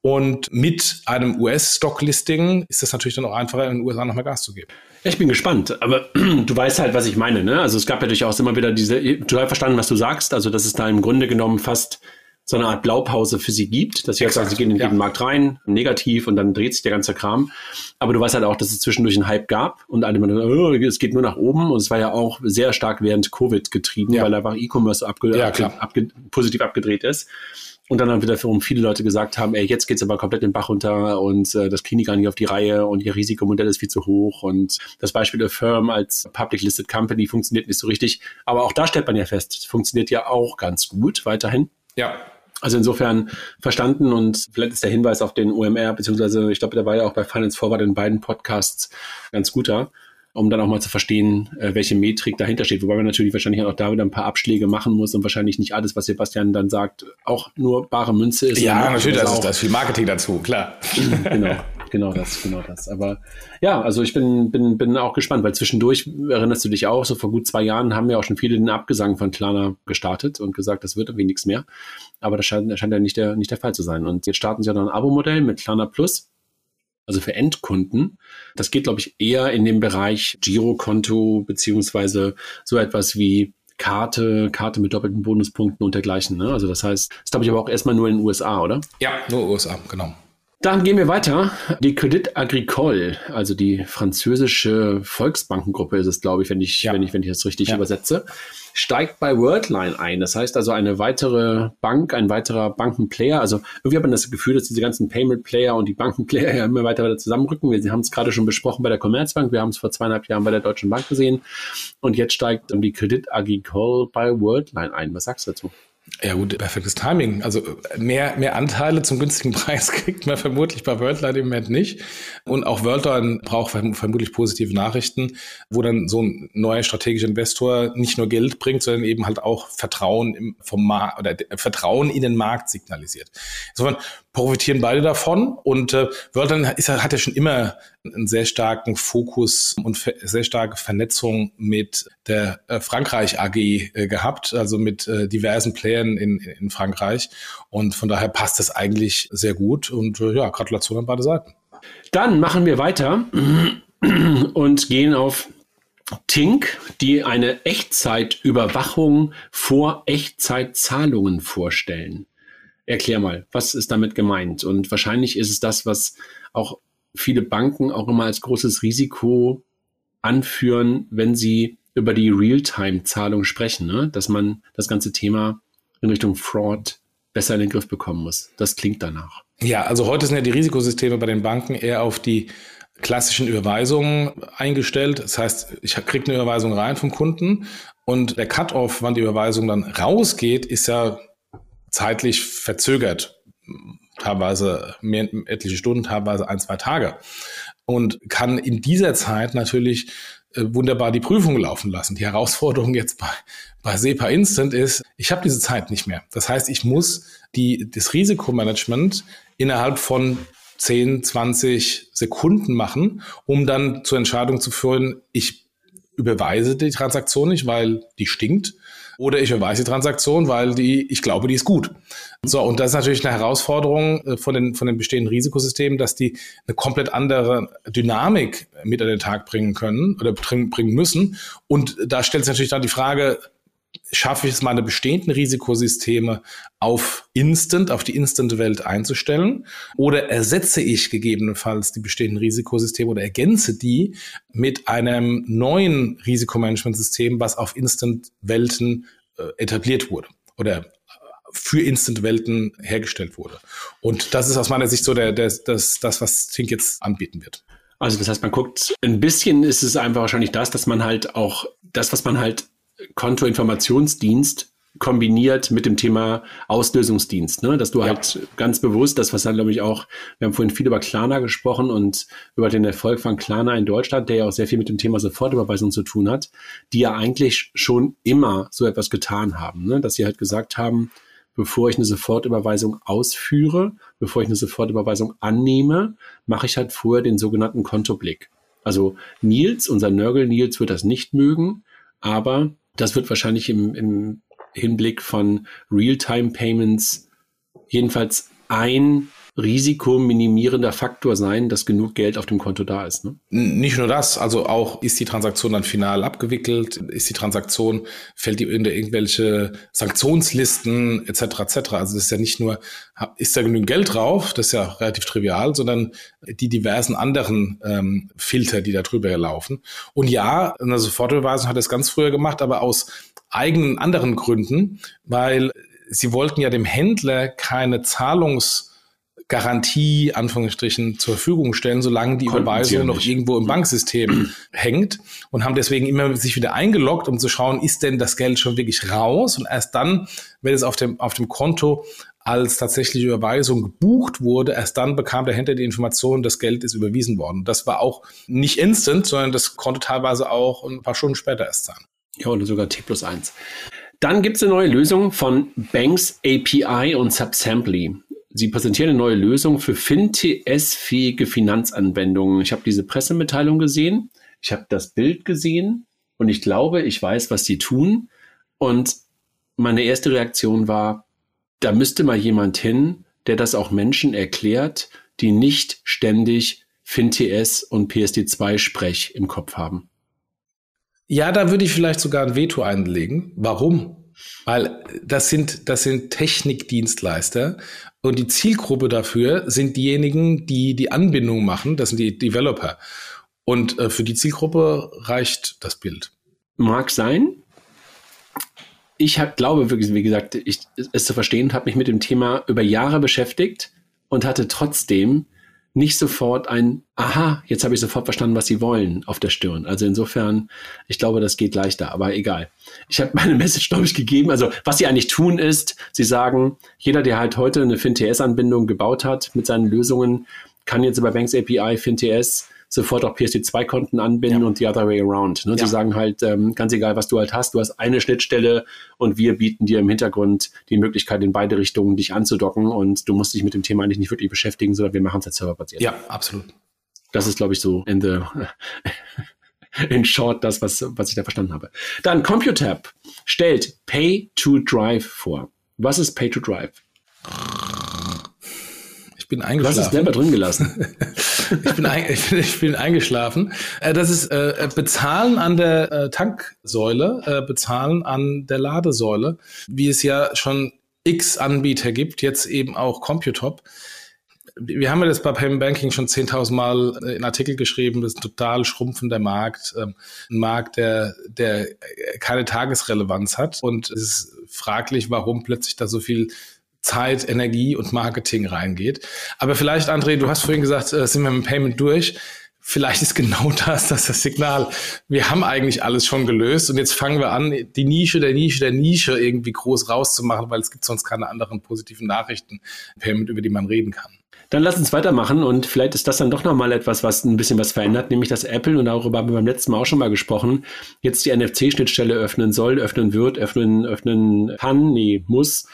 Und mit einem US-Stock-Listing ist das natürlich dann auch einfacher, in den USA noch mehr Gas zu geben. Ich bin gespannt, aber du weißt halt, was ich meine. Ne? Also es gab ja durchaus immer wieder diese, du hast verstanden, was du sagst, also dass es da im Grunde genommen fast so eine Art Blaupause für sie gibt, dass sie halt sagen, sie gehen in jeden ja. Markt rein, negativ und dann dreht sich der ganze Kram. Aber du weißt halt auch, dass es zwischendurch einen Hype gab und alle immer, oh, es geht nur nach oben und es war ja auch sehr stark während Covid getrieben, ja. weil einfach E-Commerce abge ja, abge positiv abgedreht ist. Und dann haben wiederum viele Leute gesagt haben, ey, jetzt geht's aber komplett den Bach runter und äh, das Klinik gar nicht auf die Reihe und ihr Risikomodell ist viel zu hoch und das Beispiel der Firm als Public Listed Company funktioniert nicht so richtig. Aber auch da stellt man ja fest, es funktioniert ja auch ganz gut weiterhin. Ja. Also insofern verstanden und vielleicht ist der Hinweis auf den OMR, beziehungsweise ich glaube, der war ja auch bei Finance Forward in beiden Podcasts ganz guter, um dann auch mal zu verstehen, äh, welche Metrik dahinter steht. Wobei man natürlich wahrscheinlich auch da wieder ein paar Abschläge machen muss und wahrscheinlich nicht alles, was Sebastian dann sagt, auch nur bare Münze ist. Ja, natürlich, da ist, da ist viel Marketing dazu, klar. genau genau das, genau das. Aber ja, also ich bin, bin, bin auch gespannt, weil zwischendurch erinnerst du dich auch, so vor gut zwei Jahren haben ja auch schon viele den Abgesang von Klarna gestartet und gesagt, das wird irgendwie nichts mehr. Aber das scheint, das scheint ja nicht der, nicht der Fall zu sein. Und jetzt starten sie ja noch ein Abo-Modell mit Klarna Plus. Also für Endkunden. Das geht, glaube ich, eher in den Bereich Girokonto beziehungsweise so etwas wie Karte, Karte mit doppelten Bonuspunkten und dergleichen. Ne? Also das heißt, das glaube ich aber auch erstmal nur in den USA, oder? Ja, nur USA, genau. Dann gehen wir weiter. Die Credit Agricole, also die französische Volksbankengruppe ist es, glaube ich, wenn ich, ja. wenn ich, wenn ich das richtig ja. übersetze, steigt bei Worldline ein. Das heißt also eine weitere Bank, ein weiterer Bankenplayer. Also irgendwie hat man das Gefühl, dass diese ganzen Payment Player und die Bankenplayer ja immer weiter, weiter zusammenrücken. Wir haben es gerade schon besprochen bei der Commerzbank. Wir haben es vor zweieinhalb Jahren bei der Deutschen Bank gesehen. Und jetzt steigt die Credit Agricole bei Worldline ein. Was sagst du dazu? Ja gut, perfektes Timing. Also mehr, mehr Anteile zum günstigen Preis kriegt man vermutlich bei Worldline im Moment nicht. Und auch Worldline braucht vermutlich positive Nachrichten, wo dann so ein neuer strategischer Investor nicht nur Geld bringt, sondern eben halt auch Vertrauen im, vom Markt oder Vertrauen in den Markt signalisiert. Insofern profitieren beide davon. Und äh, Worldline ist, hat ja schon immer einen sehr starken Fokus und sehr starke Vernetzung mit der äh, Frankreich AG äh, gehabt, also mit äh, diversen Playern in, in Frankreich. Und von daher passt das eigentlich sehr gut. Und äh, ja, Gratulation an beide Seiten. Dann machen wir weiter und gehen auf Tink, die eine Echtzeitüberwachung vor Echtzeitzahlungen vorstellen. Erklär mal, was ist damit gemeint? Und wahrscheinlich ist es das, was auch viele Banken auch immer als großes Risiko anführen, wenn sie über die Realtime-Zahlung sprechen, ne? dass man das ganze Thema in Richtung Fraud besser in den Griff bekommen muss. Das klingt danach. Ja, also heute sind ja die Risikosysteme bei den Banken eher auf die klassischen Überweisungen eingestellt. Das heißt, ich kriege eine Überweisung rein vom Kunden und der Cut-off, wann die Überweisung dann rausgeht, ist ja zeitlich verzögert. Teilweise mehr, etliche Stunden, teilweise ein, zwei Tage. Und kann in dieser Zeit natürlich äh, wunderbar die Prüfung laufen lassen. Die Herausforderung jetzt bei, bei SEPA Instant ist, ich habe diese Zeit nicht mehr. Das heißt, ich muss die, das Risikomanagement innerhalb von 10, 20 Sekunden machen, um dann zur Entscheidung zu führen, ich überweise die Transaktion nicht, weil die stinkt oder ich überweise die Transaktion, weil die, ich glaube, die ist gut. So, und das ist natürlich eine Herausforderung äh, von den, von den bestehenden Risikosystemen, dass die eine komplett andere Dynamik mit an den Tag bringen können oder bringen müssen. Und da stellt sich natürlich dann die Frage, schaffe ich es, meine bestehenden Risikosysteme auf Instant, auf die Instant-Welt einzustellen? Oder ersetze ich gegebenenfalls die bestehenden Risikosysteme oder ergänze die mit einem neuen Risikomanagementsystem, was auf Instant-Welten äh, etabliert wurde oder für Instant-Welten hergestellt wurde. Und das ist aus meiner Sicht so der, der, das, das, was Tink jetzt anbieten wird. Also das heißt, man guckt, ein bisschen ist es einfach wahrscheinlich das, dass man halt auch das, was man halt Kontoinformationsdienst kombiniert mit dem Thema Auslösungsdienst, ne? dass du ja. halt ganz bewusst, das was dann glaube ich auch, wir haben vorhin viel über Klarna gesprochen und über den Erfolg von Klarna in Deutschland, der ja auch sehr viel mit dem Thema Sofortüberweisung zu tun hat, die ja eigentlich schon immer so etwas getan haben, ne? dass sie halt gesagt haben, bevor ich eine Sofortüberweisung ausführe, bevor ich eine Sofortüberweisung annehme, mache ich halt vorher den sogenannten Kontoblick. Also Nils, unser Nörgel Nils wird das nicht mögen, aber das wird wahrscheinlich im, im Hinblick von Real-Time-Payments jedenfalls ein risikominimierender Faktor sein, dass genug Geld auf dem Konto da ist. Ne? Nicht nur das, also auch ist die Transaktion dann final abgewickelt, ist die Transaktion, fällt die in irgendwelche Sanktionslisten etc. etc. Also das ist ja nicht nur, ist da genügend Geld drauf, das ist ja relativ trivial, sondern die diversen anderen ähm, Filter, die da drüber laufen. Und ja, eine Sofortüberweisung hat das ganz früher gemacht, aber aus eigenen anderen Gründen, weil sie wollten ja dem Händler keine Zahlungs Garantie, Anführungsstrichen, zur Verfügung stellen, solange die Überweisung noch irgendwo im Banksystem hängt und haben deswegen immer sich wieder eingeloggt, um zu schauen, ist denn das Geld schon wirklich raus? Und erst dann, wenn es auf dem, auf dem Konto als tatsächliche Überweisung gebucht wurde, erst dann bekam der Händler die Information, das Geld ist überwiesen worden. Das war auch nicht instant, sondern das konnte teilweise auch ein paar Stunden später erst sein. Ja, oder sogar T plus eins. Dann gibt es eine neue Lösung von Banks API und Subsamply. Sie präsentieren eine neue Lösung für FinTS-fähige Finanzanwendungen. Ich habe diese Pressemitteilung gesehen, ich habe das Bild gesehen und ich glaube, ich weiß, was sie tun. Und meine erste Reaktion war, da müsste mal jemand hin, der das auch Menschen erklärt, die nicht ständig FinTS und PSD2-Sprech im Kopf haben. Ja, da würde ich vielleicht sogar ein Veto einlegen. Warum? Weil das sind, das sind Technikdienstleister und die Zielgruppe dafür sind diejenigen, die die Anbindung machen, das sind die Developer. Und äh, für die Zielgruppe reicht das Bild. Mag sein. Ich hab, glaube wirklich, wie gesagt, ich, es zu verstehen, habe mich mit dem Thema über Jahre beschäftigt und hatte trotzdem nicht sofort ein Aha, jetzt habe ich sofort verstanden, was sie wollen auf der Stirn. Also insofern, ich glaube, das geht leichter, aber egal. Ich habe meine Message, glaube ich, gegeben. Also was sie eigentlich tun ist, sie sagen, jeder, der halt heute eine FinTS-Anbindung gebaut hat mit seinen Lösungen, kann jetzt über Banks API FinTS sofort auch PSD2-Konten anbinden ja. und the other way around. Ne? Ja. Sie sagen halt, ähm, ganz egal, was du halt hast, du hast eine Schnittstelle und wir bieten dir im Hintergrund die Möglichkeit, in beide Richtungen dich anzudocken und du musst dich mit dem Thema eigentlich nicht wirklich beschäftigen, sondern wir machen es halt serverbasiert. Ja, absolut. Das ist, glaube ich, so in the in short das, was, was ich da verstanden habe. Dann CompuTab stellt Pay to Drive vor. Was ist Pay to Drive? Ich bin eingeschlafen. Du hast es selber drin gelassen. ich, bin ein, ich, bin, ich bin eingeschlafen. Äh, das ist äh, Bezahlen an der äh, Tanksäule, äh, Bezahlen an der Ladesäule, wie es ja schon x Anbieter gibt, jetzt eben auch Computop wir haben ja das bei Payment Banking schon 10.000 Mal in Artikel geschrieben, das ist ein total schrumpfender Markt, ähm, ein Markt, der, der keine Tagesrelevanz hat und es ist fraglich, warum plötzlich da so viel Zeit, Energie und Marketing reingeht. Aber vielleicht, André, du hast vorhin gesagt, äh, sind wir mit dem Payment durch. Vielleicht ist genau das, das das Signal. Wir haben eigentlich alles schon gelöst und jetzt fangen wir an, die Nische der Nische der Nische irgendwie groß rauszumachen, weil es gibt sonst keine anderen positiven Nachrichten, Payment, über die man reden kann. Dann lass uns weitermachen und vielleicht ist das dann doch nochmal etwas, was ein bisschen was verändert, nämlich dass Apple, und darüber haben wir beim letzten Mal auch schon mal gesprochen, jetzt die NFC-Schnittstelle öffnen soll, öffnen wird, öffnen, öffnen kann, nee, muss.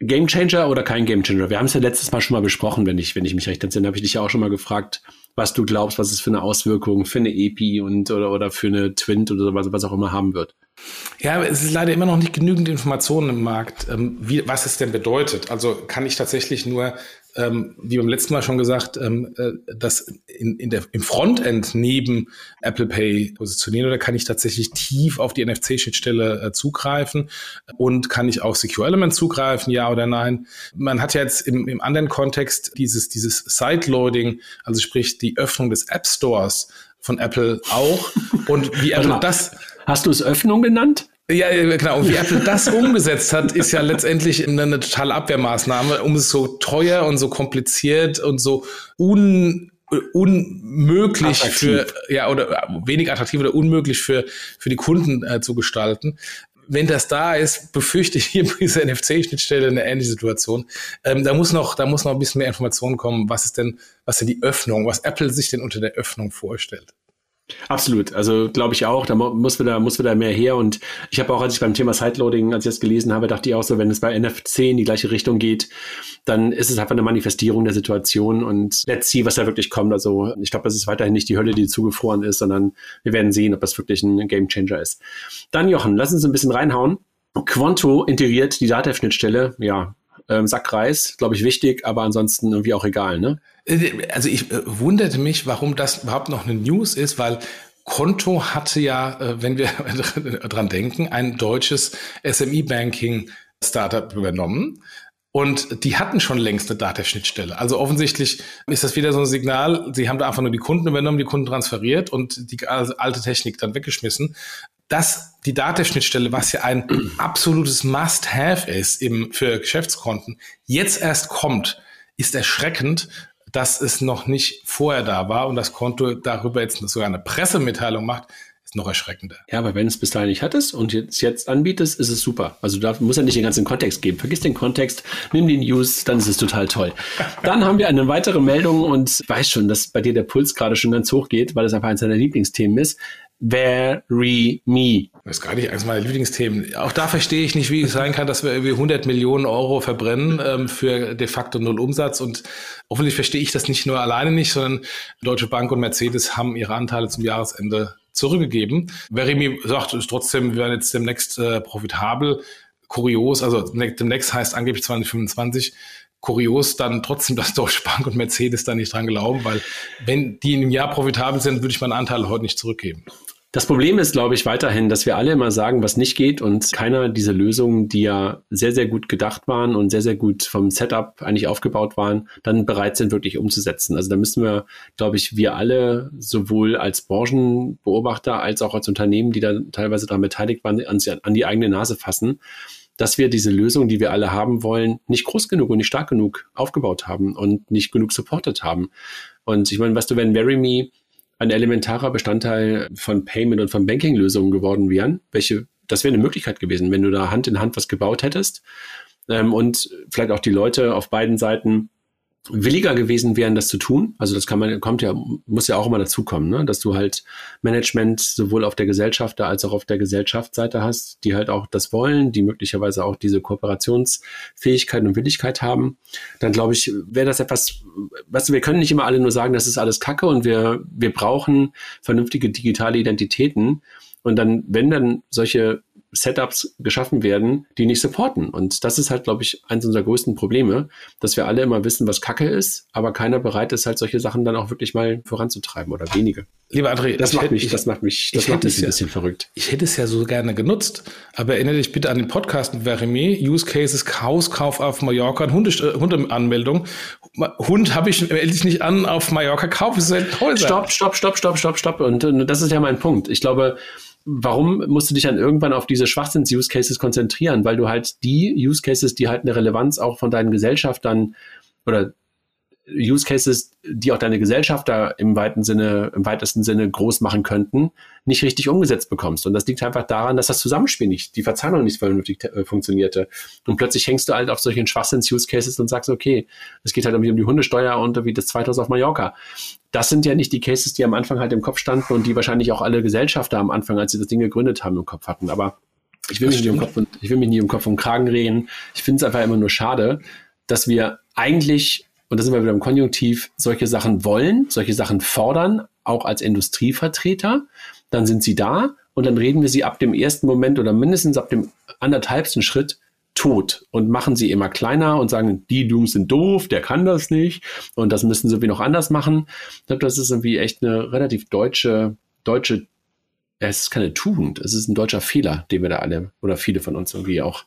Game Changer oder kein Game Changer? Wir haben es ja letztes Mal schon mal besprochen, wenn ich, wenn ich mich recht entsinne, habe ich dich ja auch schon mal gefragt, was du glaubst, was es für eine Auswirkung für eine EPI und oder, oder für eine Twint oder was, was auch immer haben wird. Ja, es ist leider immer noch nicht genügend Informationen im Markt, ähm, wie, was es denn bedeutet. Also kann ich tatsächlich nur ähm, wie beim letzten Mal schon gesagt, ähm, äh, das in, in der, im Frontend neben Apple Pay positionieren oder kann ich tatsächlich tief auf die NFC-Schnittstelle äh, zugreifen und kann ich auf Secure Element zugreifen, ja oder nein? Man hat ja jetzt im, im anderen Kontext dieses, dieses Sideloading, also sprich die Öffnung des App Stores von Apple auch und wie Apple das... Hast du es Öffnung genannt? Ja, genau. Und wie Apple das umgesetzt hat, ist ja letztendlich eine, eine totale Abwehrmaßnahme, um es so teuer und so kompliziert und so un unmöglich attraktiv. für ja oder wenig attraktiv oder unmöglich für für die Kunden äh, zu gestalten. Wenn das da ist, befürchte ich hier bei dieser NFC-Schnittstelle eine ähnliche Situation. Ähm, da muss noch, da muss noch ein bisschen mehr Informationen kommen. Was ist denn, was ist denn die Öffnung, was Apple sich denn unter der Öffnung vorstellt? Absolut, also glaube ich auch, da muss wieder, muss wieder mehr her und ich habe auch, als ich beim Thema Sideloading, als ich das gelesen habe, dachte ich auch so, wenn es bei NFC in die gleiche Richtung geht, dann ist es einfach eine Manifestierung der Situation und let's see, was da wirklich kommt. Also ich glaube, das ist weiterhin nicht die Hölle, die zugefroren ist, sondern wir werden sehen, ob das wirklich ein Game Changer ist. Dann Jochen, lass uns ein bisschen reinhauen. Quanto integriert die Datev-Schnittstelle, ja, ähm, Sackreis, glaube ich, wichtig, aber ansonsten irgendwie auch egal, ne? Äh, also ich äh, wunderte mich, warum das überhaupt noch eine News ist, weil Konto hatte ja, äh, wenn wir dran denken, ein deutsches SME-Banking-Startup übernommen. Und die hatten schon längst eine Datenschnittstelle. Also offensichtlich ist das wieder so ein Signal, sie haben da einfach nur die Kunden übernommen, die Kunden transferiert und die alte Technik dann weggeschmissen. Dass die Datenschnittstelle, was ja ein absolutes Must-Have ist im, für Geschäftskonten, jetzt erst kommt, ist erschreckend, dass es noch nicht vorher da war und das Konto darüber jetzt sogar eine Pressemitteilung macht, ist noch erschreckender. Ja, aber wenn es bis dahin nicht hattest und jetzt, jetzt anbietest, ist es super. Also da muss ja nicht den ganzen Kontext geben. Vergiss den Kontext, nimm die News, dann ist es total toll. dann haben wir eine weitere Meldung und ich weiß schon, dass bei dir der Puls gerade schon ganz hoch geht, weil es einfach eines deiner Lieblingsthemen ist. Very Me. Das ist gar nicht eines meiner Lieblingsthemen. Auch da verstehe ich nicht, wie es sein kann, dass wir irgendwie 100 Millionen Euro verbrennen ähm, für de facto null Umsatz. Und hoffentlich verstehe ich das nicht nur alleine nicht, sondern Deutsche Bank und Mercedes haben ihre Anteile zum Jahresende zurückgegeben. Very Me sagt trotzdem, wir werden jetzt demnächst äh, profitabel. Kurios, also demnächst heißt angeblich 2025 kurios dann trotzdem, dass Deutsche Bank und Mercedes da nicht dran glauben, weil wenn die in einem Jahr profitabel sind, würde ich meinen Anteil heute nicht zurückgeben. Das Problem ist, glaube ich, weiterhin, dass wir alle immer sagen, was nicht geht und keiner dieser Lösungen, die ja sehr, sehr gut gedacht waren und sehr, sehr gut vom Setup eigentlich aufgebaut waren, dann bereit sind, wirklich umzusetzen. Also da müssen wir, glaube ich, wir alle sowohl als Branchenbeobachter als auch als Unternehmen, die da teilweise daran beteiligt waren, an, an die eigene Nase fassen, dass wir diese Lösung, die wir alle haben wollen, nicht groß genug und nicht stark genug aufgebaut haben und nicht genug supportet haben. Und ich meine, weißt du, wenn MaryMe ein elementarer Bestandteil von Payment und von Banking-Lösungen geworden wären, welche, das wäre eine Möglichkeit gewesen, wenn du da Hand in Hand was gebaut hättest ähm, und vielleicht auch die Leute auf beiden Seiten williger gewesen wären, das zu tun. Also das kann man, kommt ja, muss ja auch immer dazukommen, ne? dass du halt Management sowohl auf der Gesellschafter als auch auf der Gesellschaftsseite hast, die halt auch das wollen, die möglicherweise auch diese Kooperationsfähigkeit und Willigkeit haben. Dann glaube ich, wäre das etwas, weißt du, wir können nicht immer alle nur sagen, das ist alles Kacke und wir, wir brauchen vernünftige digitale Identitäten. Und dann, wenn dann solche Setups geschaffen werden, die nicht supporten. Und das ist halt, glaube ich, eines unserer größten Probleme, dass wir alle immer wissen, was Kacke ist, aber keiner bereit ist, halt solche Sachen dann auch wirklich mal voranzutreiben oder wenige. Lieber André, das macht hätte, mich, das macht mich, das macht mich ein bisschen verrückt. Ich hätte es ja so gerne genutzt, aber erinnere dich bitte an den Podcast mit Verime, Use Cases, Hauskauf auf Mallorca, Hunde, äh, Hundeanmeldung. Hund habe ich endlich nicht an auf Mallorca, kauf es Stopp, stopp, stopp, stopp, stopp, stopp. Und, und das ist ja mein Punkt. Ich glaube, warum musst du dich dann irgendwann auf diese Schwachsinns-Use-Cases konzentrieren? Weil du halt die Use-Cases, die halt eine Relevanz auch von deinen Gesellschaftern oder Use Cases, die auch deine Gesellschaft da im weiten Sinne, im weitesten Sinne groß machen könnten, nicht richtig umgesetzt bekommst. Und das liegt einfach daran, dass das Zusammenspiel nicht, die Verzahnung nicht vernünftig äh, funktionierte. Und plötzlich hängst du halt auf solchen Schwachsinns-Use Cases und sagst, okay, es geht halt irgendwie um die Hundesteuer und wie das 2000 auf Mallorca. Das sind ja nicht die Cases, die am Anfang halt im Kopf standen und die wahrscheinlich auch alle Gesellschafter am Anfang, als sie das Ding gegründet haben, im Kopf hatten. Aber ich will, mich nicht und, ich will mich nie im Kopf und Kragen reden. Ich finde es einfach immer nur schade, dass wir eigentlich und da sind wir wieder im Konjunktiv, solche Sachen wollen, solche Sachen fordern, auch als Industrievertreter, dann sind sie da und dann reden wir sie ab dem ersten Moment oder mindestens ab dem anderthalbsten Schritt tot und machen sie immer kleiner und sagen, die Jungs sind doof, der kann das nicht und das müssen sie irgendwie noch anders machen. Ich glaube, das ist irgendwie echt eine relativ deutsche, deutsche es ist keine Tugend, es ist ein deutscher Fehler, den wir da alle oder viele von uns irgendwie auch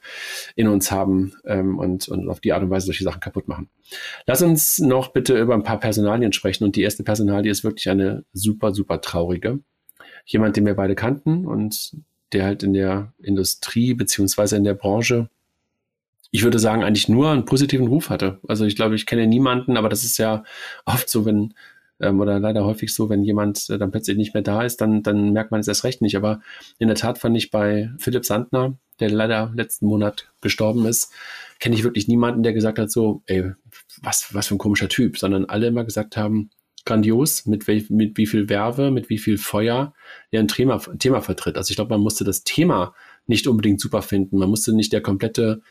in uns haben ähm, und, und auf die Art und Weise solche Sachen kaputt machen. Lass uns noch bitte über ein paar Personalien sprechen und die erste Personalie ist wirklich eine super, super traurige. Jemand, den wir beide kannten und der halt in der Industrie beziehungsweise in der Branche ich würde sagen, eigentlich nur einen positiven Ruf hatte. Also ich glaube, ich kenne niemanden, aber das ist ja oft so, wenn ähm, oder leider häufig so, wenn jemand äh, dann plötzlich nicht mehr da ist, dann, dann merkt man es erst recht nicht. Aber in der Tat fand ich bei Philipp Sandner, der leider letzten Monat gestorben ist, kenne ich wirklich niemanden, der gesagt hat, so, ey, was, was für ein komischer Typ, sondern alle immer gesagt haben, grandios, mit, wel, mit wie viel Werbe, mit wie viel Feuer er ein Thema, Thema vertritt. Also ich glaube, man musste das Thema nicht unbedingt super finden. Man musste nicht der komplette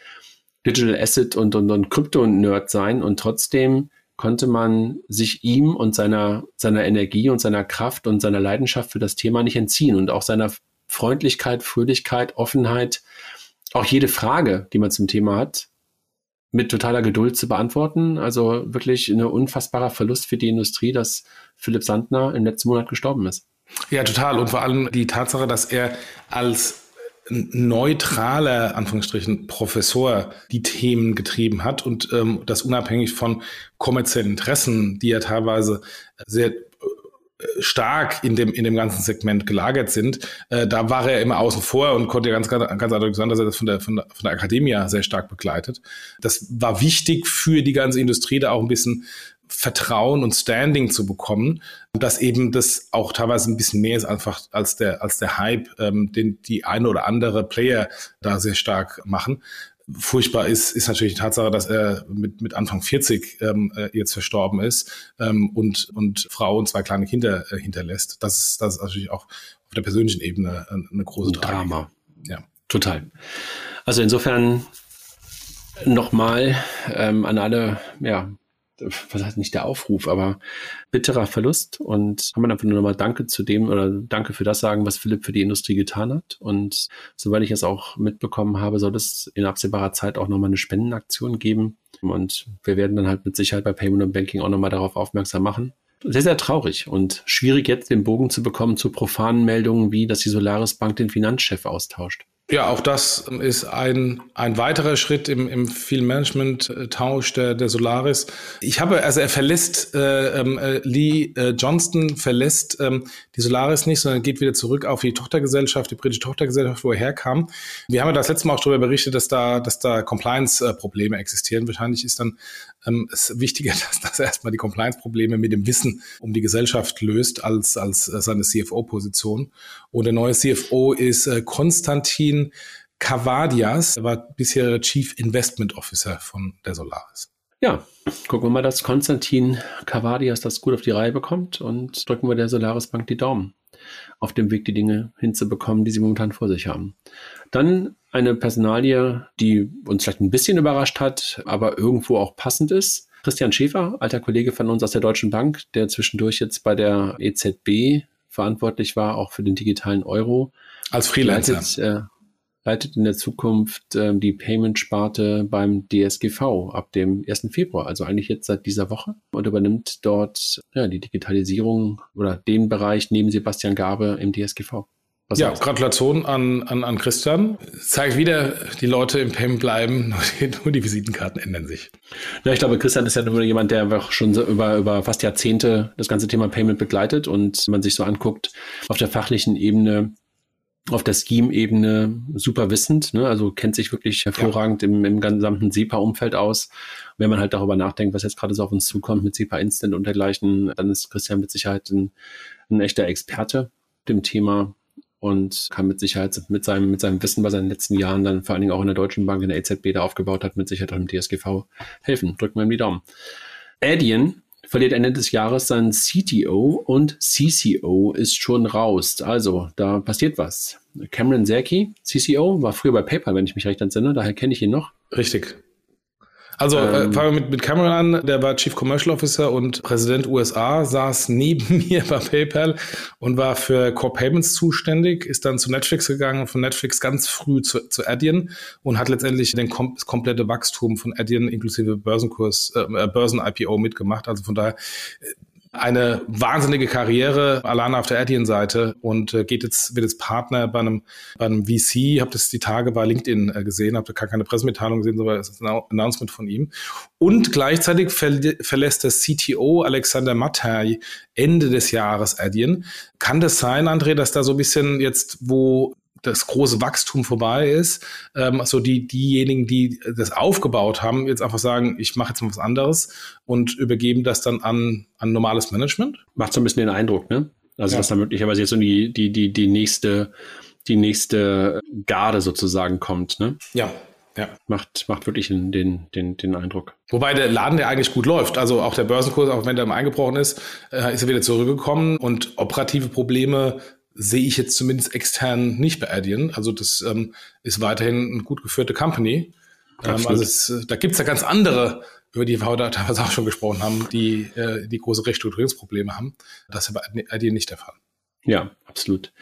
Digital Asset und, und, und Krypto-Nerd sein und trotzdem konnte man sich ihm und seiner, seiner Energie und seiner Kraft und seiner Leidenschaft für das Thema nicht entziehen und auch seiner Freundlichkeit, Fröhlichkeit, Offenheit, auch jede Frage, die man zum Thema hat, mit totaler Geduld zu beantworten. Also wirklich ein unfassbarer Verlust für die Industrie, dass Philipp Sandner im letzten Monat gestorben ist. Ja, total. Und vor allem die Tatsache, dass er als neutraler, Anführungsstrichen, Professor die Themen getrieben hat und ähm, das unabhängig von kommerziellen Interessen, die ja teilweise sehr äh, stark in dem, in dem ganzen Segment gelagert sind, äh, da war er immer außen vor und konnte ganz, ganz, ganz eindeutig sagen, dass er das von der, von der, von der Akademie sehr stark begleitet. Das war wichtig für die ganze Industrie, da auch ein bisschen Vertrauen und Standing zu bekommen, dass eben das auch teilweise ein bisschen mehr ist einfach als der, als der Hype, ähm, den die eine oder andere Player da sehr stark machen. Furchtbar ist, ist natürlich die Tatsache, dass er mit, mit Anfang 40 ähm, äh, jetzt verstorben ist ähm, und, und Frau und zwei kleine Kinder äh, hinterlässt. Das ist, das ist natürlich auch auf der persönlichen Ebene eine, eine große ein Drama. Ja. Total. Also insofern nochmal ähm, an alle ja, was heißt nicht der Aufruf, aber bitterer Verlust und kann man einfach nur nochmal Danke zu dem oder Danke für das sagen, was Philipp für die Industrie getan hat. Und soweit ich es auch mitbekommen habe, soll es in absehbarer Zeit auch nochmal eine Spendenaktion geben. Und wir werden dann halt mit Sicherheit bei Payment und Banking auch nochmal darauf aufmerksam machen. Sehr, sehr traurig und schwierig jetzt den Bogen zu bekommen zu profanen Meldungen wie, dass die Solaris Bank den Finanzchef austauscht. Ja, auch das ist ein, ein weiterer Schritt im, im Field-Management-Tausch der, der Solaris. Ich habe, also er verlässt, äh, ähm, äh, Lee äh, Johnston verlässt ähm, die Solaris nicht, sondern geht wieder zurück auf die Tochtergesellschaft, die britische Tochtergesellschaft, wo er herkam. Wir haben ja das letzte Mal auch darüber berichtet, dass da, dass da Compliance-Probleme existieren. Wahrscheinlich ist dann ähm, es wichtiger, dass, er erstmal die Compliance-Probleme mit dem Wissen um die Gesellschaft löst, als, als äh, seine CFO-Position. Und der neue CFO ist äh, Konstantin Cavadias, er war bisher Chief Investment Officer von der Solaris. Ja, gucken wir mal, dass Konstantin Cavadias das gut auf die Reihe bekommt und drücken wir der Solaris Bank die Daumen auf dem Weg, die Dinge hinzubekommen, die sie momentan vor sich haben. Dann eine Personalie, die uns vielleicht ein bisschen überrascht hat, aber irgendwo auch passend ist. Christian Schäfer, alter Kollege von uns aus der Deutschen Bank, der zwischendurch jetzt bei der EZB verantwortlich war, auch für den digitalen Euro. Als Freelancer. Leitet, äh, leitet in der Zukunft äh, die Payment-Sparte beim DSGV ab dem 1. Februar, also eigentlich jetzt seit dieser Woche und übernimmt dort ja, die Digitalisierung oder den Bereich neben Sebastian Gabe im DSGV. Was ja, heißt? Gratulation an, an, an Christian. Zeigt wieder, die Leute im Payment bleiben, nur die, nur die Visitenkarten ändern sich. Ja, ich glaube, Christian ist ja nur jemand, der einfach schon so über, über fast Jahrzehnte das ganze Thema Payment begleitet und man sich so anguckt, auf der fachlichen Ebene auf der Scheme-Ebene super wissend, ne? also kennt sich wirklich hervorragend ja. im, im gesamten SEPA-Umfeld aus. Wenn man halt darüber nachdenkt, was jetzt gerade so auf uns zukommt mit SEPA Instant und dergleichen, dann ist Christian mit Sicherheit ein, ein echter Experte dem Thema und kann mit Sicherheit mit seinem, mit seinem Wissen, was er in den letzten Jahren dann vor allen Dingen auch in der Deutschen Bank, in der EZB da aufgebaut hat, mit Sicherheit auch im DSGV helfen. Drücken wir ihm die Daumen. Adyen verliert Ende des Jahres sein CTO und CCO ist schon raus. Also, da passiert was. Cameron Zerky, CCO, war früher bei PayPal, wenn ich mich recht entsinne, daher kenne ich ihn noch. Richtig. Also äh, ähm, fangen wir mit, mit Cameron an, der war Chief Commercial Officer und Präsident USA, saß neben mir bei PayPal und war für Core Payments zuständig, ist dann zu Netflix gegangen, von Netflix ganz früh zu, zu Adyen und hat letztendlich den kom das komplette Wachstum von Adyen inklusive Börsenkurs, äh, Börsen-IPO mitgemacht. Also von daher eine wahnsinnige Karriere alleine auf der Adyen-Seite und äh, geht jetzt, wird jetzt Partner bei einem, bei einem VC. Habt das die Tage bei LinkedIn äh, gesehen, habt gar keine Pressemitteilung gesehen, sondern es ist ein Announcement von ihm. Und gleichzeitig ver verlässt der CTO Alexander Mattei Ende des Jahres Adyen. Kann das sein, André, dass da so ein bisschen jetzt, wo das große Wachstum vorbei ist, ähm, also die diejenigen, die das aufgebaut haben, jetzt einfach sagen, ich mache jetzt mal was anderes und übergeben das dann an, an normales Management? Macht so ein bisschen den Eindruck, ne? Also ja. dass da möglicherweise jetzt so die, die, die, die nächste, die nächste Garde sozusagen kommt, ne? Ja. Ja. Macht, macht wirklich den, den, den, den Eindruck. Wobei der Laden, der eigentlich gut läuft, also auch der Börsenkurs, auch wenn der mal eingebrochen ist, äh, ist er wieder zurückgekommen und operative Probleme sehe ich jetzt zumindest extern nicht bei Adyen. Also das ähm, ist weiterhin eine gut geführte Company. Ähm, also es, da gibt's ja ganz andere, über die wir heute teilweise auch schon gesprochen haben, die, äh, die große Restrukturierungsprobleme haben. Das ist bei Adyen nicht der Fall. Ja, absolut.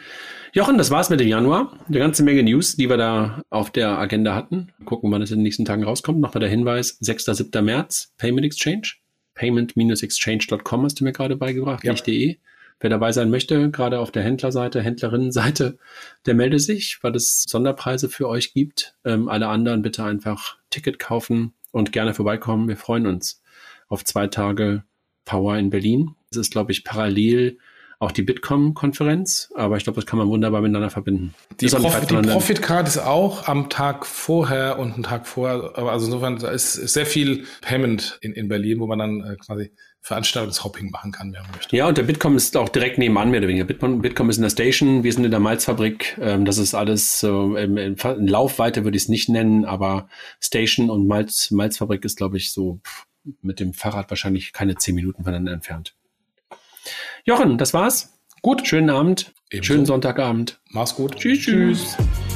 Jochen, das war's mit dem Januar. Eine ganze Menge News, die wir da auf der Agenda hatten. Gucken, wann es in den nächsten Tagen rauskommt. Nochmal der Hinweis, 6. 7. März, Payment Exchange. Payment-exchange.com hast du mir gerade beigebracht, ja. nicht de. Wer dabei sein möchte, gerade auf der Händlerseite, Händlerinnenseite, der melde sich, weil es Sonderpreise für euch gibt. Ähm, alle anderen bitte einfach Ticket kaufen und gerne vorbeikommen. Wir freuen uns auf zwei Tage Power in Berlin. Es ist, glaube ich, parallel auch die Bitkom-Konferenz, aber ich glaube, das kann man wunderbar miteinander verbinden. Die, Prof die Profit Card ist auch am Tag vorher und einen Tag vorher, aber also insofern ist sehr viel Payment in, in Berlin, wo man dann äh, quasi Veranstaltungshopping machen kann, wenn man möchte. Ja, und der Bitkom ist auch direkt nebenan, mehr oder weniger. Bitkom, Bitkom ist in der Station, wir sind in der Malzfabrik. Ähm, das ist alles so in, in, in Laufweite würde ich es nicht nennen, aber Station und Malz, Malzfabrik ist, glaube ich, so mit dem Fahrrad wahrscheinlich keine zehn Minuten voneinander entfernt. Jochen, das war's. Gut. Schönen Abend. Ebenso. Schönen Sonntagabend. Mach's gut. Tschüss, tschüss. tschüss.